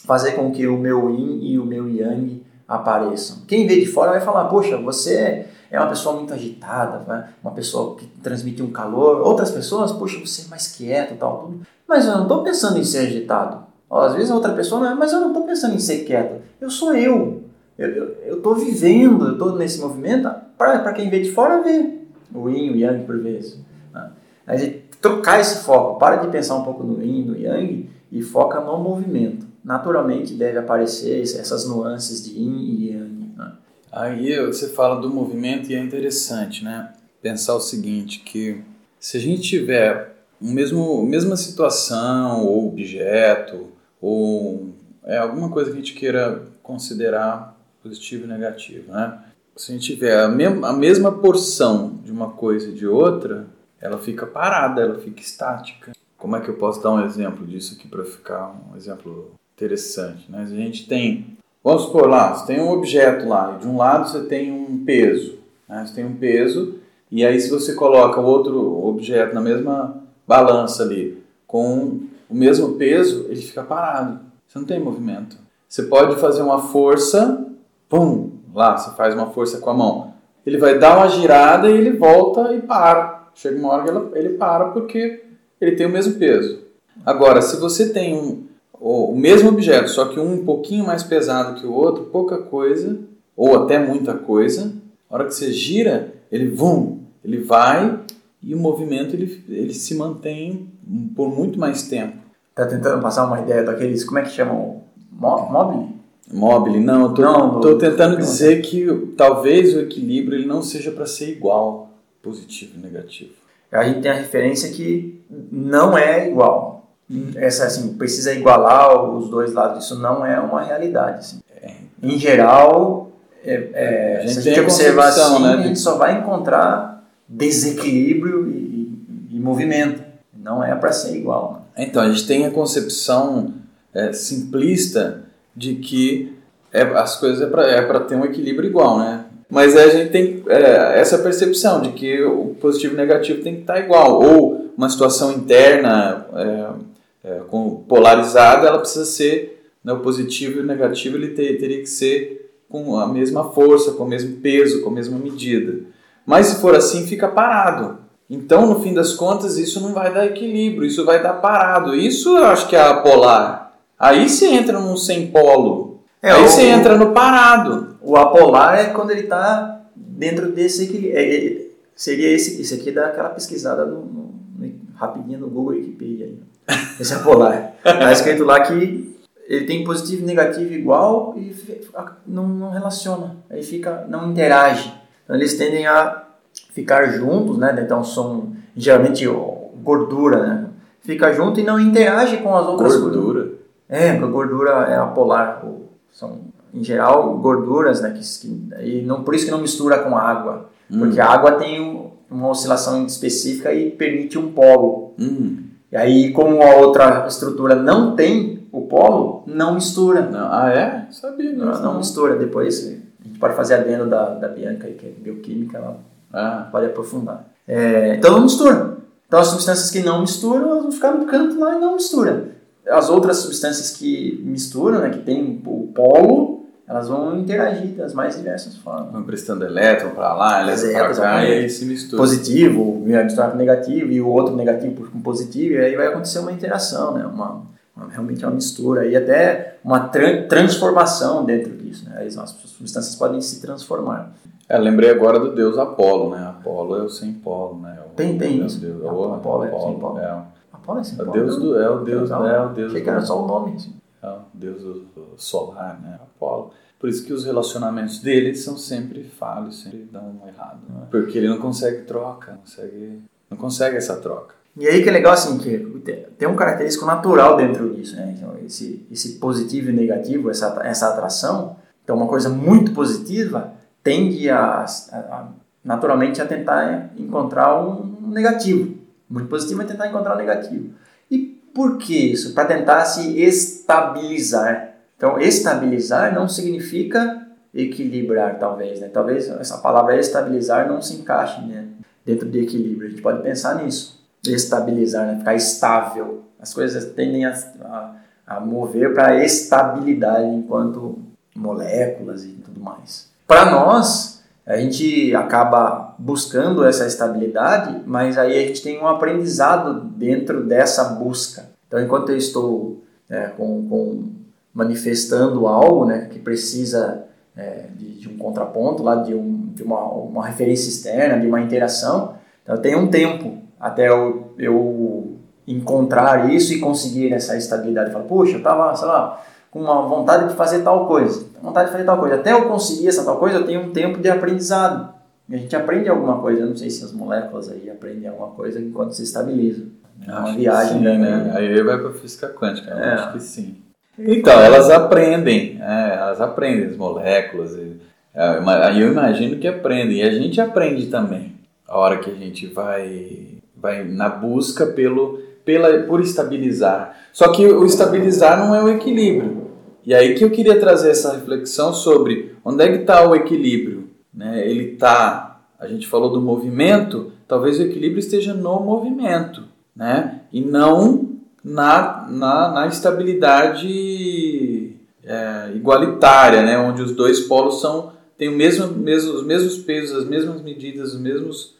Speaker 4: fazer com que o meu yin e o meu yang apareçam. Quem vê de fora vai falar, poxa, você é uma pessoa muito agitada, né? uma pessoa que transmite um calor. Outras pessoas, puxa, você é mais quieto tal, tudo. Mas eu não estou pensando em ser agitado. Às vezes a outra pessoa, não, mas eu não estou pensando em ser quieto. Eu sou eu. Eu estou vivendo, eu estou nesse movimento para quem vê de fora ver o yin, o yang por vezes. Né? A gente trocar esse foco, para de pensar um pouco no yin, no yang e foca no movimento. Naturalmente deve aparecer essas nuances de yin e yang. Né?
Speaker 3: Aí você fala do movimento e é interessante, né? Pensar o seguinte, que se a gente tiver mesmo mesma situação ou objeto ou é alguma coisa que a gente queira considerar positivo e negativo, né? Se a gente tiver a, mesma, a mesma porção de uma coisa e de outra, ela fica parada, ela fica estática. Como é que eu posso dar um exemplo disso aqui para ficar um exemplo interessante? Né? A gente tem, vamos supor lá, você tem um objeto lá, e de um lado você tem um peso, né? você tem um peso, e aí se você coloca outro objeto na mesma balança ali, com o mesmo peso, ele fica parado. Você não tem movimento. Você pode fazer uma força, pum, lá, você faz uma força com a mão. Ele vai dar uma girada e ele volta e para. Chega uma hora que ele para porque ele tem o mesmo peso. Agora, se você tem um, o mesmo objeto, só que um um pouquinho mais pesado que o outro, pouca coisa, ou até muita coisa, a hora que você gira, ele vum, ele vai e o movimento ele, ele se mantém por muito mais tempo.
Speaker 4: Tá tentando passar uma ideia daqueles, como é que chamam? Mobile?
Speaker 3: Mobile, não, eu tô, não, tô tentando dizer que talvez o equilíbrio ele não seja para ser igual positivo e negativo.
Speaker 4: A gente tem a referência que não é igual. Essa assim, precisa igualar os dois lados. Isso não é uma realidade. Assim. É. Em geral, é, é, a gente, se a gente observar assim, né? a gente só vai encontrar desequilíbrio e, e, e movimento. Não é para ser igual.
Speaker 3: Né? Então, a gente tem a concepção é, simplista de que é, as coisas é para é ter um equilíbrio igual, né? Mas a gente tem é, essa percepção de que o positivo e o negativo tem que estar igual. Ou uma situação interna é, é, com, polarizada, ela precisa ser, né, o positivo e o negativo ele ter, teria que ser com a mesma força, com o mesmo peso, com a mesma medida. Mas se for assim, fica parado. Então, no fim das contas, isso não vai dar equilíbrio, isso vai dar parado. Isso eu acho que é a polar. Aí você entra num sem polo. É, Aí o, você entra no parado.
Speaker 4: O apolar é quando ele está dentro desse equilíbrio. É, é, seria esse, esse aqui dá aquela pesquisada no, no, no, rapidinho no Google Wikipedia. Aí. Esse apolar. Está escrito lá que ele tem positivo e negativo igual e não, não relaciona. Aí fica, não interage. Então eles tendem a ficar juntos, né? Então são geralmente gordura, né? Fica junto e não interage com as outras
Speaker 3: gordura.
Speaker 4: É, a gordura é apolar. São em geral, gorduras, né? Que, que, e não, por isso que não mistura com água. Hum. Porque a água tem um, uma oscilação específica e permite um polo.
Speaker 3: Hum.
Speaker 4: E aí, como a outra estrutura não tem o polo, não mistura.
Speaker 3: Não. Ah, é? Sabia.
Speaker 4: Não, não, não mistura. Depois a gente pode fazer adendo da, da Bianca, que é bioquímica, ela ah. pode aprofundar. É, então não mistura. Então as substâncias que não misturam, elas vão ficar no canto lá e não misturam. As outras substâncias que misturam, né, que tem o polo, elas vão interagir das mais diversas formas.
Speaker 3: Vão prestando elétron para lá, elétron para cá, e aí se mistura.
Speaker 4: Positivo, misturar com negativo, e o outro negativo com positivo, e aí vai acontecer uma interação, né? uma, uma realmente uma mistura, e até uma tra transformação dentro disso. Né? As substâncias podem se transformar.
Speaker 3: É, lembrei agora do deus Apolo, né? Apolo é o sem polo, né? O,
Speaker 4: tem, tem isso.
Speaker 3: Deus, Apolo, Apolo é sem polo.
Speaker 4: É. Apolo é sem polo.
Speaker 3: É o deus do, é o deus, é o deus.
Speaker 4: Achei que era só o nome. Assim.
Speaker 3: É o deus solar, né? Apolo. Por isso que os relacionamentos dele são sempre falhos, sempre dão errado. Né? Porque ele não consegue troca, não consegue, não consegue essa troca.
Speaker 4: E aí que é legal assim, que tem um característico natural dentro disso, né? Então, esse, esse positivo e negativo, essa, essa atração, então uma coisa muito positiva tende a, a, naturalmente a tentar encontrar um negativo. Muito positivo é tentar encontrar um negativo. E por que isso? Para tentar se estabilizar. Então, estabilizar não significa equilibrar, talvez. Né? Talvez essa palavra estabilizar não se encaixe né? dentro de equilíbrio. A gente pode pensar nisso. Estabilizar, né? ficar estável. As coisas tendem a, a, a mover para a estabilidade enquanto moléculas e tudo mais. Para nós, a gente acaba buscando essa estabilidade, mas aí a gente tem um aprendizado dentro dessa busca. Então, enquanto eu estou é, com, com, manifestando algo né, que precisa é, de, de, um contraponto, lá, de, um, de uma, uma referência externa, de uma interação, então tenho um tempo até eu, eu encontrar isso e conseguir essa estabilidade. Falar, puxa, eu estava, sei lá, com uma vontade de fazer tal coisa, vontade de fazer tal coisa. Até eu conseguir essa tal coisa, eu tenho um tempo de aprendizado. A gente aprende alguma coisa, eu não sei se as moléculas aí aprendem alguma coisa enquanto se estabilizam. É uma viagem,
Speaker 3: sim, né? Aí vai para física quântica, é. acho que sim. Então, elas aprendem, é, elas aprendem as moléculas. É, aí eu imagino que aprendem, e a gente aprende também. A hora que a gente vai, vai na busca pelo, pela, por estabilizar. Só que o estabilizar não é o equilíbrio. E aí que eu queria trazer essa reflexão sobre onde é que está o equilíbrio. Né? Ele está, a gente falou do movimento, talvez o equilíbrio esteja no movimento, né? e não na, na, na estabilidade é, igualitária, né? onde os dois polos são, têm o mesmo, mesmo, os mesmos pesos, as mesmas medidas, os mesmos.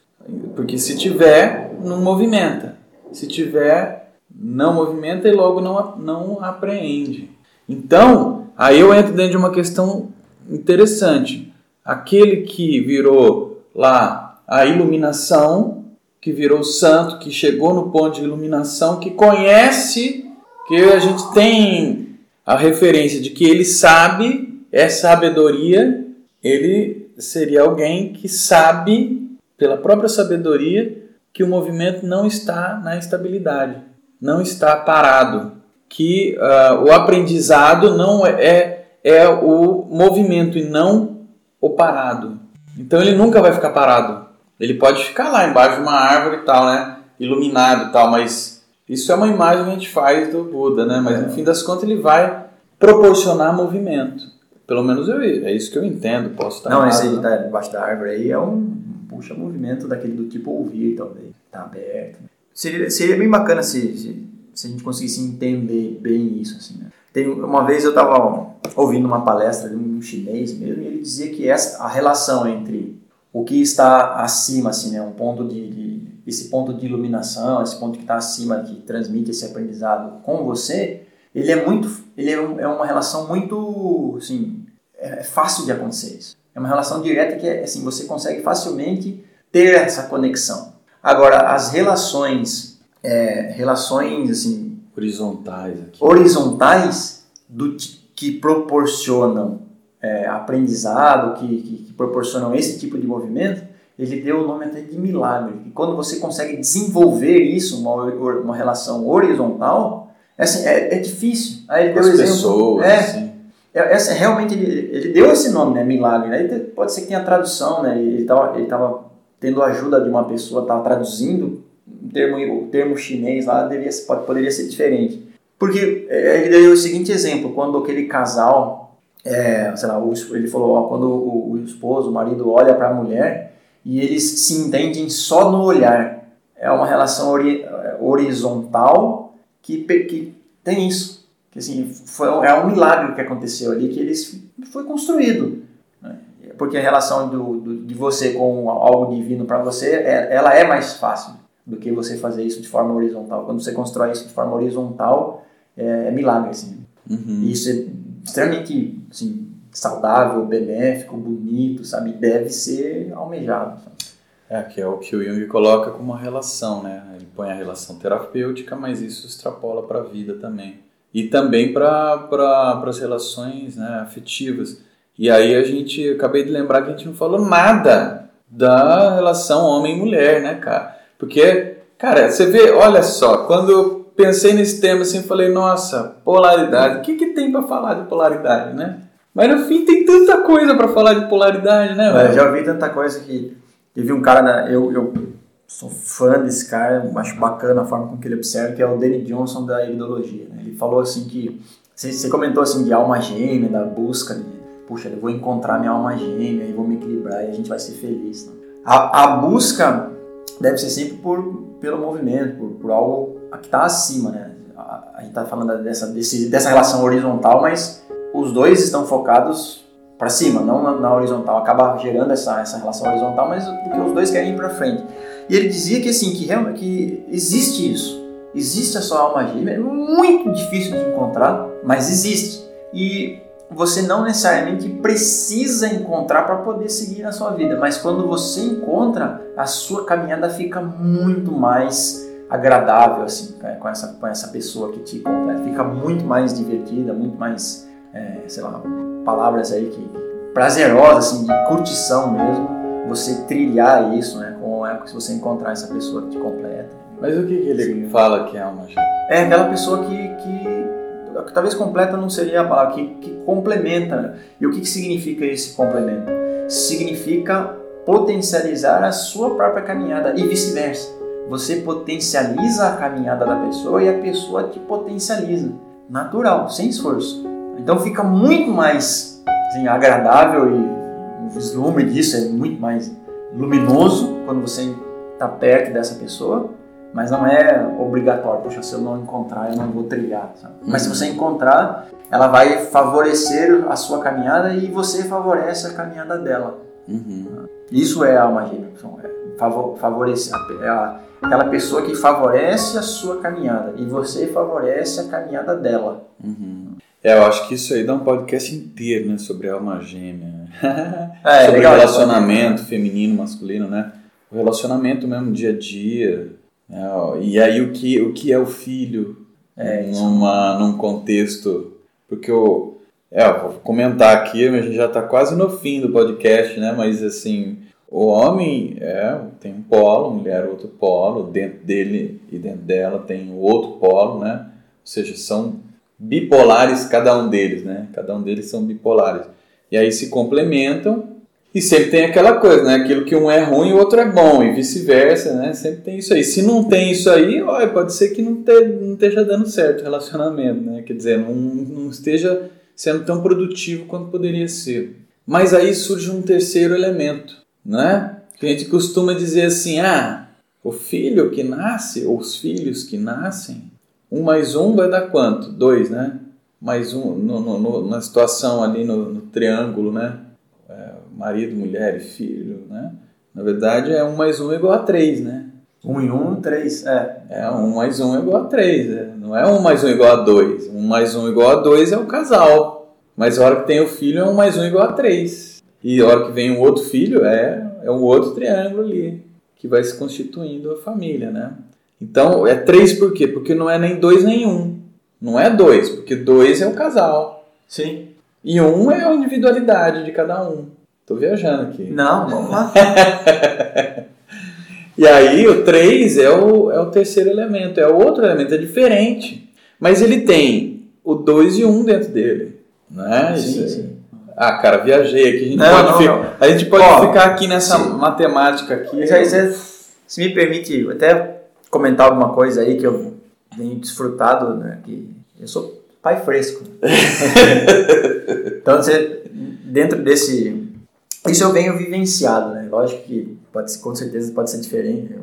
Speaker 3: Porque se tiver, não movimenta. Se tiver, não movimenta e logo não, não apreende. Então, aí eu entro dentro de uma questão interessante. Aquele que virou lá a iluminação, que virou santo, que chegou no ponto de iluminação, que conhece, que a gente tem a referência de que ele sabe, é sabedoria, ele seria alguém que sabe, pela própria sabedoria, que o movimento não está na estabilidade, não está parado, que uh, o aprendizado não é, é o movimento e não o parado. Então ele nunca vai ficar parado. Ele pode ficar lá embaixo de uma árvore e tal, né? Iluminado e tal, mas isso é uma imagem que a gente faz do Buda, né? Mas no fim das contas ele vai proporcionar movimento. Pelo menos eu, é isso que eu entendo. Posso estar
Speaker 4: Não, esse aí né? tá debaixo da árvore aí é um puxa movimento daquele do tipo ouvir, talvez. Tá aberto. Seria, seria bem bacana se, se se a gente conseguisse entender bem isso, assim, né? Tem, uma vez eu estava ouvindo uma palestra de um chinês mesmo, e ele dizia que essa, a relação entre o que está acima, assim, né, um ponto de, de esse ponto de iluminação, esse ponto que está acima, que transmite esse aprendizado com você, ele é muito, ele é, um, é uma relação muito, assim, é, é fácil de acontecer isso. É uma relação direta que, assim, você consegue facilmente ter essa conexão. Agora, as relações é, relações assim
Speaker 3: horizontais aqui.
Speaker 4: horizontais do que proporcionam é, aprendizado, que, que, que, proporcionam esse tipo de movimento, ele deu o nome até de milagre. E quando você consegue desenvolver isso, uma, uma relação horizontal, é, assim, é, é difícil. Aí ele deu exemplo.
Speaker 3: Pessoas,
Speaker 4: é, assim. É, essa, realmente ele, ele deu esse nome, né, milagre. Aí pode ser que tenha tradução, né? Ele estava ele tava tendo ajuda de uma pessoa, estava traduzindo termo, o termo chinês lá deveria, pode, poderia ser diferente. Porque é, ele deu o seguinte exemplo, quando aquele casal, é, sei lá, ele falou, ó, quando o, o, esposo, o marido olha para a mulher e eles se entendem só no olhar. É uma relação ori, horizontal que, que tem isso. Que, assim, foi, é um milagre que aconteceu ali, que eles foi construído. Né? Porque a relação do, do, de você com algo divino para você, é, ela é mais fácil do que você fazer isso de forma horizontal. Quando você constrói isso de forma horizontal, é, é milagre, assim. Uhum. E isso é extremamente, assim, saudável, benéfico, bonito, sabe? Deve ser almejado. Sabe?
Speaker 3: É, que é o que o Jung coloca como uma relação, né? Ele põe a relação terapêutica, mas isso extrapola para a vida também. E também para pra, as relações né, afetivas. E aí a gente, acabei de lembrar que a gente não falou nada da relação homem mulher, né, cara? Porque, cara, você vê, olha só, quando eu pensei nesse tema assim, falei, nossa, polaridade, o que, que tem para falar de polaridade, né? Mas no fim tem tanta coisa para falar de polaridade, né?
Speaker 4: É, eu já ouvi tanta coisa que teve um cara, né, eu, eu sou fã desse cara, acho bacana a forma com que ele observa, que é o Danny Johnson da ideologia. Né? Ele falou assim que, você comentou assim de alma gêmea, da busca de, puxa, eu vou encontrar minha alma gêmea e vou me equilibrar e a gente vai ser feliz. Né? A, a busca deve ser sempre por, pelo movimento, por, por algo que está acima, né? A, gente está falando dessa, desse, dessa relação horizontal, mas os dois estão focados para cima, não na, na, horizontal. Acaba gerando essa, essa relação horizontal, mas porque os dois querem ir para frente. E ele dizia que assim, que realmente que existe isso. Existe a sua alma gêmea, é muito difícil de encontrar, mas existe. E você não necessariamente precisa encontrar para poder seguir na sua vida, mas quando você encontra, a sua caminhada fica muito mais agradável assim né, com essa com essa pessoa que te completa, fica muito mais divertida, muito mais é, sei lá palavras aí que prazerosas assim de curtição mesmo, você trilhar isso, né, se você encontrar essa pessoa que te completa.
Speaker 3: Mas o que, que ele Sim. fala que é uma
Speaker 4: É aquela pessoa que, que talvez completa não seria a palavra, que, que complementa. Né? E o que, que significa esse complemento? Significa potencializar a sua própria caminhada e vice-versa. Você potencializa a caminhada da pessoa e a pessoa te potencializa. Natural, sem esforço. Então fica muito mais assim, agradável e o vislumbre disso é muito mais luminoso quando você está perto dessa pessoa mas não é obrigatório. Poxa, se eu não encontrar, eu não vou trilhar. Sabe? Uhum. Mas se você encontrar, ela vai favorecer a sua caminhada e você favorece a caminhada dela. Uhum. Isso é a magia. É favorecer é aquela pessoa que favorece a sua caminhada e você favorece a caminhada dela.
Speaker 3: Uhum. É, eu acho que isso aí dá um podcast inteiro, né, sobre a alma gêmea. É, sobre legal, relacionamento feminino, masculino, né? O relacionamento mesmo dia a dia, é, e aí o que, o que é o filho é, numa, num contexto. Porque eu. É, vou comentar aqui, a gente já está quase no fim do podcast, né? Mas assim, o homem é, tem um polo, a mulher outro polo, dentro dele e dentro dela tem o outro polo, né? Ou seja, são bipolares cada um deles, né? Cada um deles são bipolares. E aí se complementam e sempre tem aquela coisa, né? Aquilo que um é ruim, o outro é bom, e vice-versa, né? Sempre tem isso aí. Se não tem isso aí, olha, pode ser que não, te, não esteja dando certo o relacionamento, né? Quer dizer, não, não esteja sendo tão produtivo quanto poderia ser. Mas aí surge um terceiro elemento, né? Que a gente costuma dizer assim, ah, o filho que nasce, ou os filhos que nascem, um mais um vai dar quanto? Dois, né? Mais um, no, no, no na situação ali no, no triângulo, né? Marido, mulher e filho, né? Na verdade é um mais um igual a três, né?
Speaker 4: Um e um, três, é.
Speaker 3: É, um mais um igual a três, é. não é um mais um igual a dois. Um mais um igual a dois é o casal. Mas a hora que tem o filho é um mais um igual a três. E a hora que vem um outro filho é, é um outro triângulo ali, que vai se constituindo a família, né? Então é três por quê? Porque não é nem dois nem um. Não é dois, porque dois é o casal.
Speaker 4: Sim.
Speaker 3: E um é a individualidade de cada um. Tô viajando aqui.
Speaker 4: Não, vamos lá.
Speaker 3: e aí o 3 é o, é o terceiro elemento, é outro elemento, é diferente. Mas ele tem o 2 e o 1 um dentro dele. Né? Sim, sim. Ah, cara, viajei aqui. A gente não, pode, não, ficar, não. A gente pode Ó, ficar aqui nessa sim. matemática aqui.
Speaker 4: Já, já, se me permite até comentar alguma coisa aí que eu tenho desfrutado, né? Que eu sou pai fresco. então, você, dentro desse isso eu venho vivenciado, né? Lógico que pode, com certeza pode ser diferente.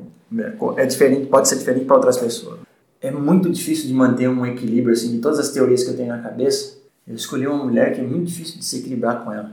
Speaker 4: É diferente, pode ser diferente para outras pessoas. É muito difícil de manter um equilíbrio assim de todas as teorias que eu tenho na cabeça. Eu escolhi uma mulher que é muito difícil de se equilibrar com ela.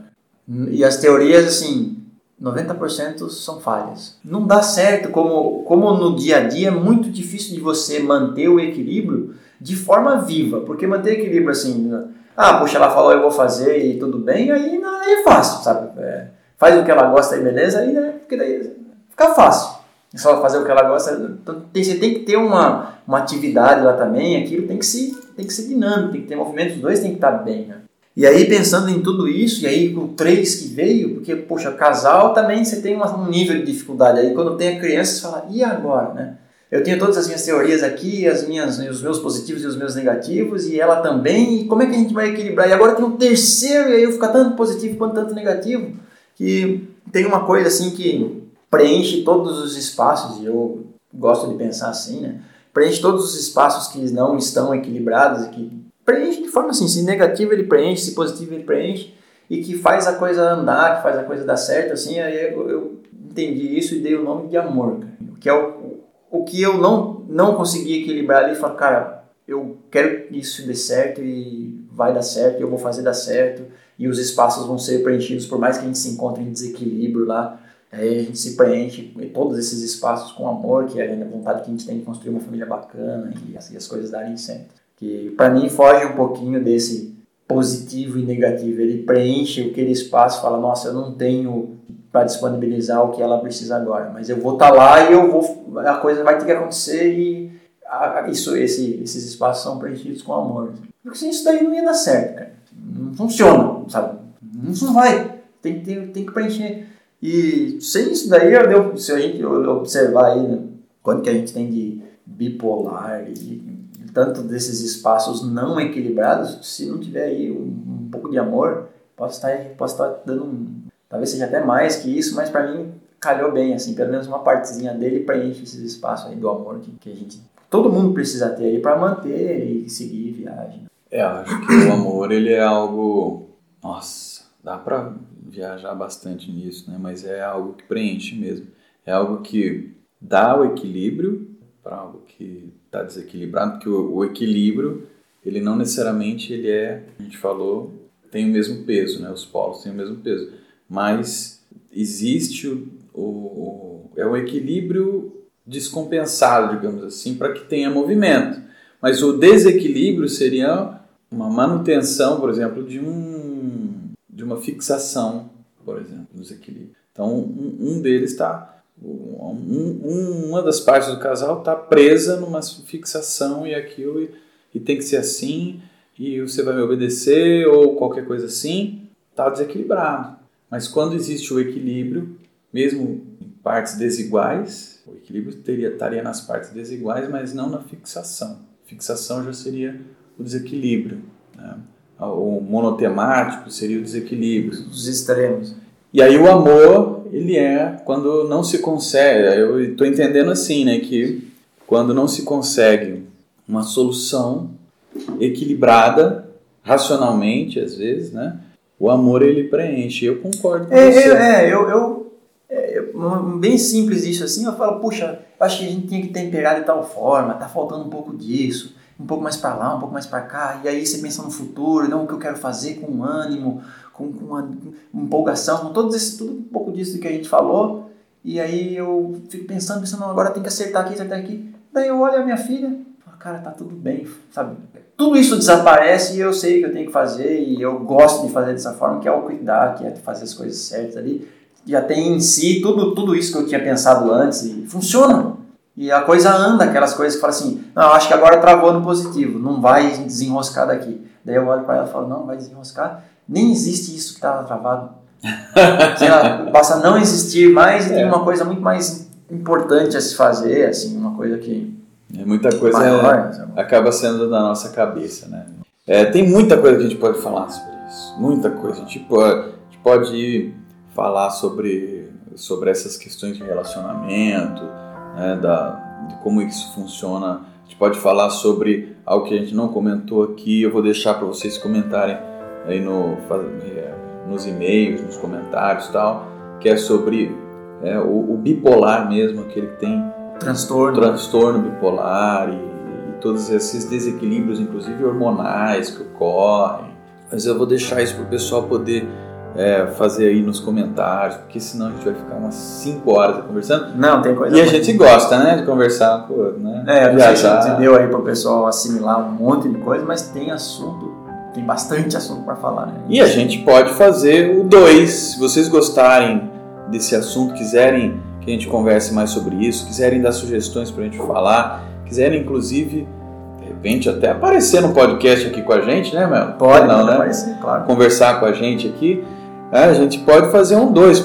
Speaker 4: E as teorias assim, 90% são falhas. Não dá certo como como no dia a dia é muito difícil de você manter o equilíbrio de forma viva, porque manter equilíbrio assim, ah, puxa, ela falou, eu vou fazer e tudo bem, aí, aí é fácil, sabe? É, faz o que ela gosta aí, beleza, aí, né, porque daí fica fácil. É só fazer o que ela gosta. Então, tem, você tem que ter uma, uma atividade lá também, aquilo tem que, ser, tem que ser dinâmico, tem que ter movimento, os dois tem que estar bem, né? E aí, pensando em tudo isso, e aí o três que veio, porque, poxa, casal também você tem um nível de dificuldade. Aí quando tem a criança, você fala, e agora, né? Eu tenho todas as minhas teorias aqui, as minhas, os meus positivos e os meus negativos, e ela também, e como é que a gente vai equilibrar? E agora tem um terceiro, e aí eu ficar tanto positivo quanto tanto negativo que tem uma coisa assim que preenche todos os espaços, e eu gosto de pensar assim, né? Preenche todos os espaços que não estão equilibrados e que preenche de forma assim, se negativo ele preenche, se positivo ele preenche e que faz a coisa andar, que faz a coisa dar certo, assim, aí eu, eu entendi isso e dei o nome de amor, que é o, o que eu não, não consegui equilibrar ali, falei, cara, eu quero que isso dê certo e vai dar certo, eu vou fazer dar certo e os espaços vão ser preenchidos por mais que a gente se encontre em desequilíbrio lá, aí a gente se preenche todos esses espaços com amor, que é a vontade que a gente tem de construir uma família bacana e assim as coisas darem certo. Que para mim foge um pouquinho desse positivo e negativo, ele preenche aquele espaço, fala, nossa, eu não tenho para disponibilizar o que ela precisa agora, mas eu vou estar tá lá e eu vou, a coisa vai ter que acontecer e isso, esse, esses espaços são preenchidos com amor. Porque sem isso daí não ia dar certo, cara. Não funciona, sabe? Não vai. Tem, tem, tem que preencher. E sem isso daí, eu, se a gente observar aí, né, quanto que a gente tem de bipolar e tanto desses espaços não equilibrados, se não tiver aí um, um pouco de amor, posso estar, posso estar dando um, talvez seja até mais que isso, mas para mim calhou bem, assim, pelo menos uma partezinha dele preenche esses espaços aí do amor que, que a gente, todo mundo precisa ter aí para manter e seguir viagem.
Speaker 3: É, acho que o amor ele é algo, nossa, dá para viajar bastante nisso, né? Mas é algo que preenche mesmo. É algo que dá o equilíbrio para algo que está desequilibrado, porque o, o, equilíbrio ele não necessariamente ele é, a gente falou, tem o mesmo peso, né? Os polos têm o mesmo peso, mas existe o, o, o é um equilíbrio descompensado, digamos assim, para que tenha movimento. Mas o desequilíbrio seria uma manutenção, por exemplo, de um de uma fixação, por exemplo, no desequilíbrio. Então, um, um deles está um, uma das partes do casal está presa numa fixação e aquilo e, e, tem que ser assim e você vai me obedecer ou qualquer coisa assim, está desequilibrado. Mas quando existe o equilíbrio, mesmo em partes desiguais, o equilíbrio teria, estaria nas partes desiguais, mas não na fixação. Fixação já seria o desequilíbrio. Né? O monotemático seria o desequilíbrio.
Speaker 4: Os extremos.
Speaker 3: E aí o amor, ele é quando não se consegue, eu estou entendendo assim, né, que quando não se consegue uma solução equilibrada, racionalmente às vezes, né, o amor ele preenche. Eu concordo com
Speaker 4: é,
Speaker 3: você.
Speaker 4: É, eu, eu é, bem simples isso assim, eu falo, puxa, acho que a gente tinha que temperar de tal forma, tá faltando um pouco disso um pouco mais para lá, um pouco mais para cá, e aí você pensa no futuro, não o que eu quero fazer com ânimo, com, com uma, empolgação, com todo esse, tudo um pouco disso que a gente falou, e aí eu fico pensando, pensando, agora tem que acertar aqui, acertar aqui. Daí eu olho a minha filha, falo, cara, tá tudo bem, sabe? Tudo isso desaparece e eu sei o que eu tenho que fazer e eu gosto de fazer dessa forma, que é o cuidar, que é fazer as coisas certas ali. Já tem em si tudo, tudo isso que eu tinha pensado antes e funciona. E a coisa anda, aquelas coisas que fala assim, não, acho que agora travou no positivo, não vai desenroscar daqui. Daí eu olho para ela e falo, não, vai desenroscar. Nem existe isso que estava travado. Lá, passa a não existir mais e é. tem uma coisa muito mais importante a se fazer, assim, uma coisa que...
Speaker 3: É, muita coisa maior, é, acaba sendo da nossa cabeça, né? É, tem muita coisa que a gente pode falar sobre isso, muita coisa. A gente pode, a gente pode falar sobre, sobre essas questões de relacionamento, né, da, de como isso funciona. A gente pode falar sobre algo que a gente não comentou aqui, eu vou deixar para vocês comentarem aí no, é, nos e-mails, nos comentários tal, que é sobre é, o, o, bipolar mesmo, aquele que tem
Speaker 4: transtorno,
Speaker 3: transtorno bipolar e, e todos esses desequilíbrios, inclusive hormonais, que ocorrem. Mas eu vou deixar isso para o pessoal poder é, fazer aí nos comentários, porque senão a gente vai ficar umas 5 horas conversando.
Speaker 4: Não, tem coisa.
Speaker 3: E a gente gosta, né, de conversar, pô, né?
Speaker 4: É, viajar. a gente deu aí para o pessoal assimilar um monte de coisa, mas tem assunto, tem bastante assunto para falar, né?
Speaker 3: E a gente pode fazer o 2, se vocês gostarem desse assunto, quiserem que a gente converse mais sobre isso, quiserem dar sugestões para a gente falar, quiserem inclusive de repente até aparecer no podcast aqui com a gente, né, Mel?
Speaker 4: Pode, não, né? Aparecer, claro.
Speaker 3: Conversar com a gente aqui. É, a gente pode fazer um 2,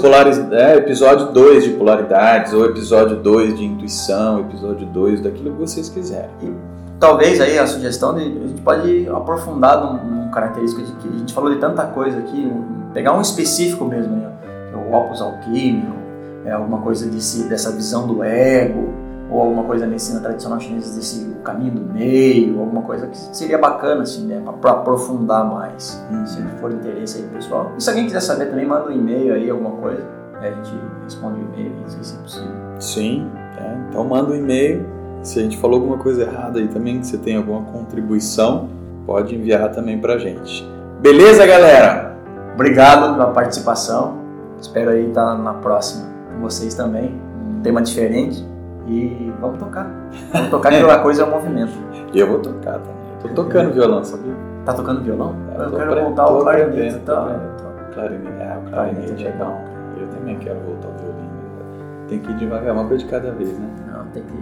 Speaker 3: é, episódio 2 de polaridades, ou episódio 2 de intuição, episódio 2 daquilo que vocês quiserem.
Speaker 4: E talvez aí a sugestão de a gente pode aprofundar num, num característica de que a gente falou de tanta coisa aqui, pegar um específico mesmo, né? o opus alquímico, é alguma coisa desse, dessa visão do ego, ou alguma coisa na medicina tradicional chinesa desse caminho do meio, alguma coisa que seria bacana assim, né, para aprofundar mais, hum. se for interesse aí pessoal. E se alguém quiser saber também, manda um e-mail aí, alguma coisa, a gente responde o e-mail, se é possível.
Speaker 3: Sim, é, então manda um e-mail Se a gente falou alguma coisa errada aí também, que você tem alguma contribuição, pode enviar também pra gente. Beleza, galera?
Speaker 4: Obrigado pela participação. Espero aí estar na próxima com vocês também. Um tema diferente. E vamos tocar. Vamos tocar que a coisa é um movimento.
Speaker 3: E eu vou tocar também. Eu tô tocando violão, sabia?
Speaker 4: Tá tocando violão?
Speaker 3: É,
Speaker 4: eu
Speaker 3: tô
Speaker 4: quero voltar ao clarinete.
Speaker 3: tô
Speaker 4: Tá?
Speaker 3: aprendendo. Clarinete, é, o
Speaker 4: Clarinete é
Speaker 3: é bom. Eu também quero voltar ao violino. Tem que ir devagar, uma coisa de cada vez, né?
Speaker 4: Não, tem que.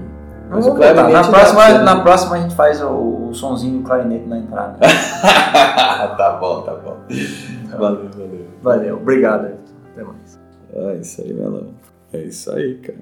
Speaker 3: Mas
Speaker 4: Vamos
Speaker 3: o clarinete
Speaker 4: na, próxima,
Speaker 3: pra-
Speaker 4: na próxima a gente faz o, o sonzinho do clarinete na entrada.
Speaker 3: tá bom, tá bom. Valeu, valeu.
Speaker 4: Valeu, obrigado. Até mais.
Speaker 3: É isso aí, Melão. É isso aí, cara.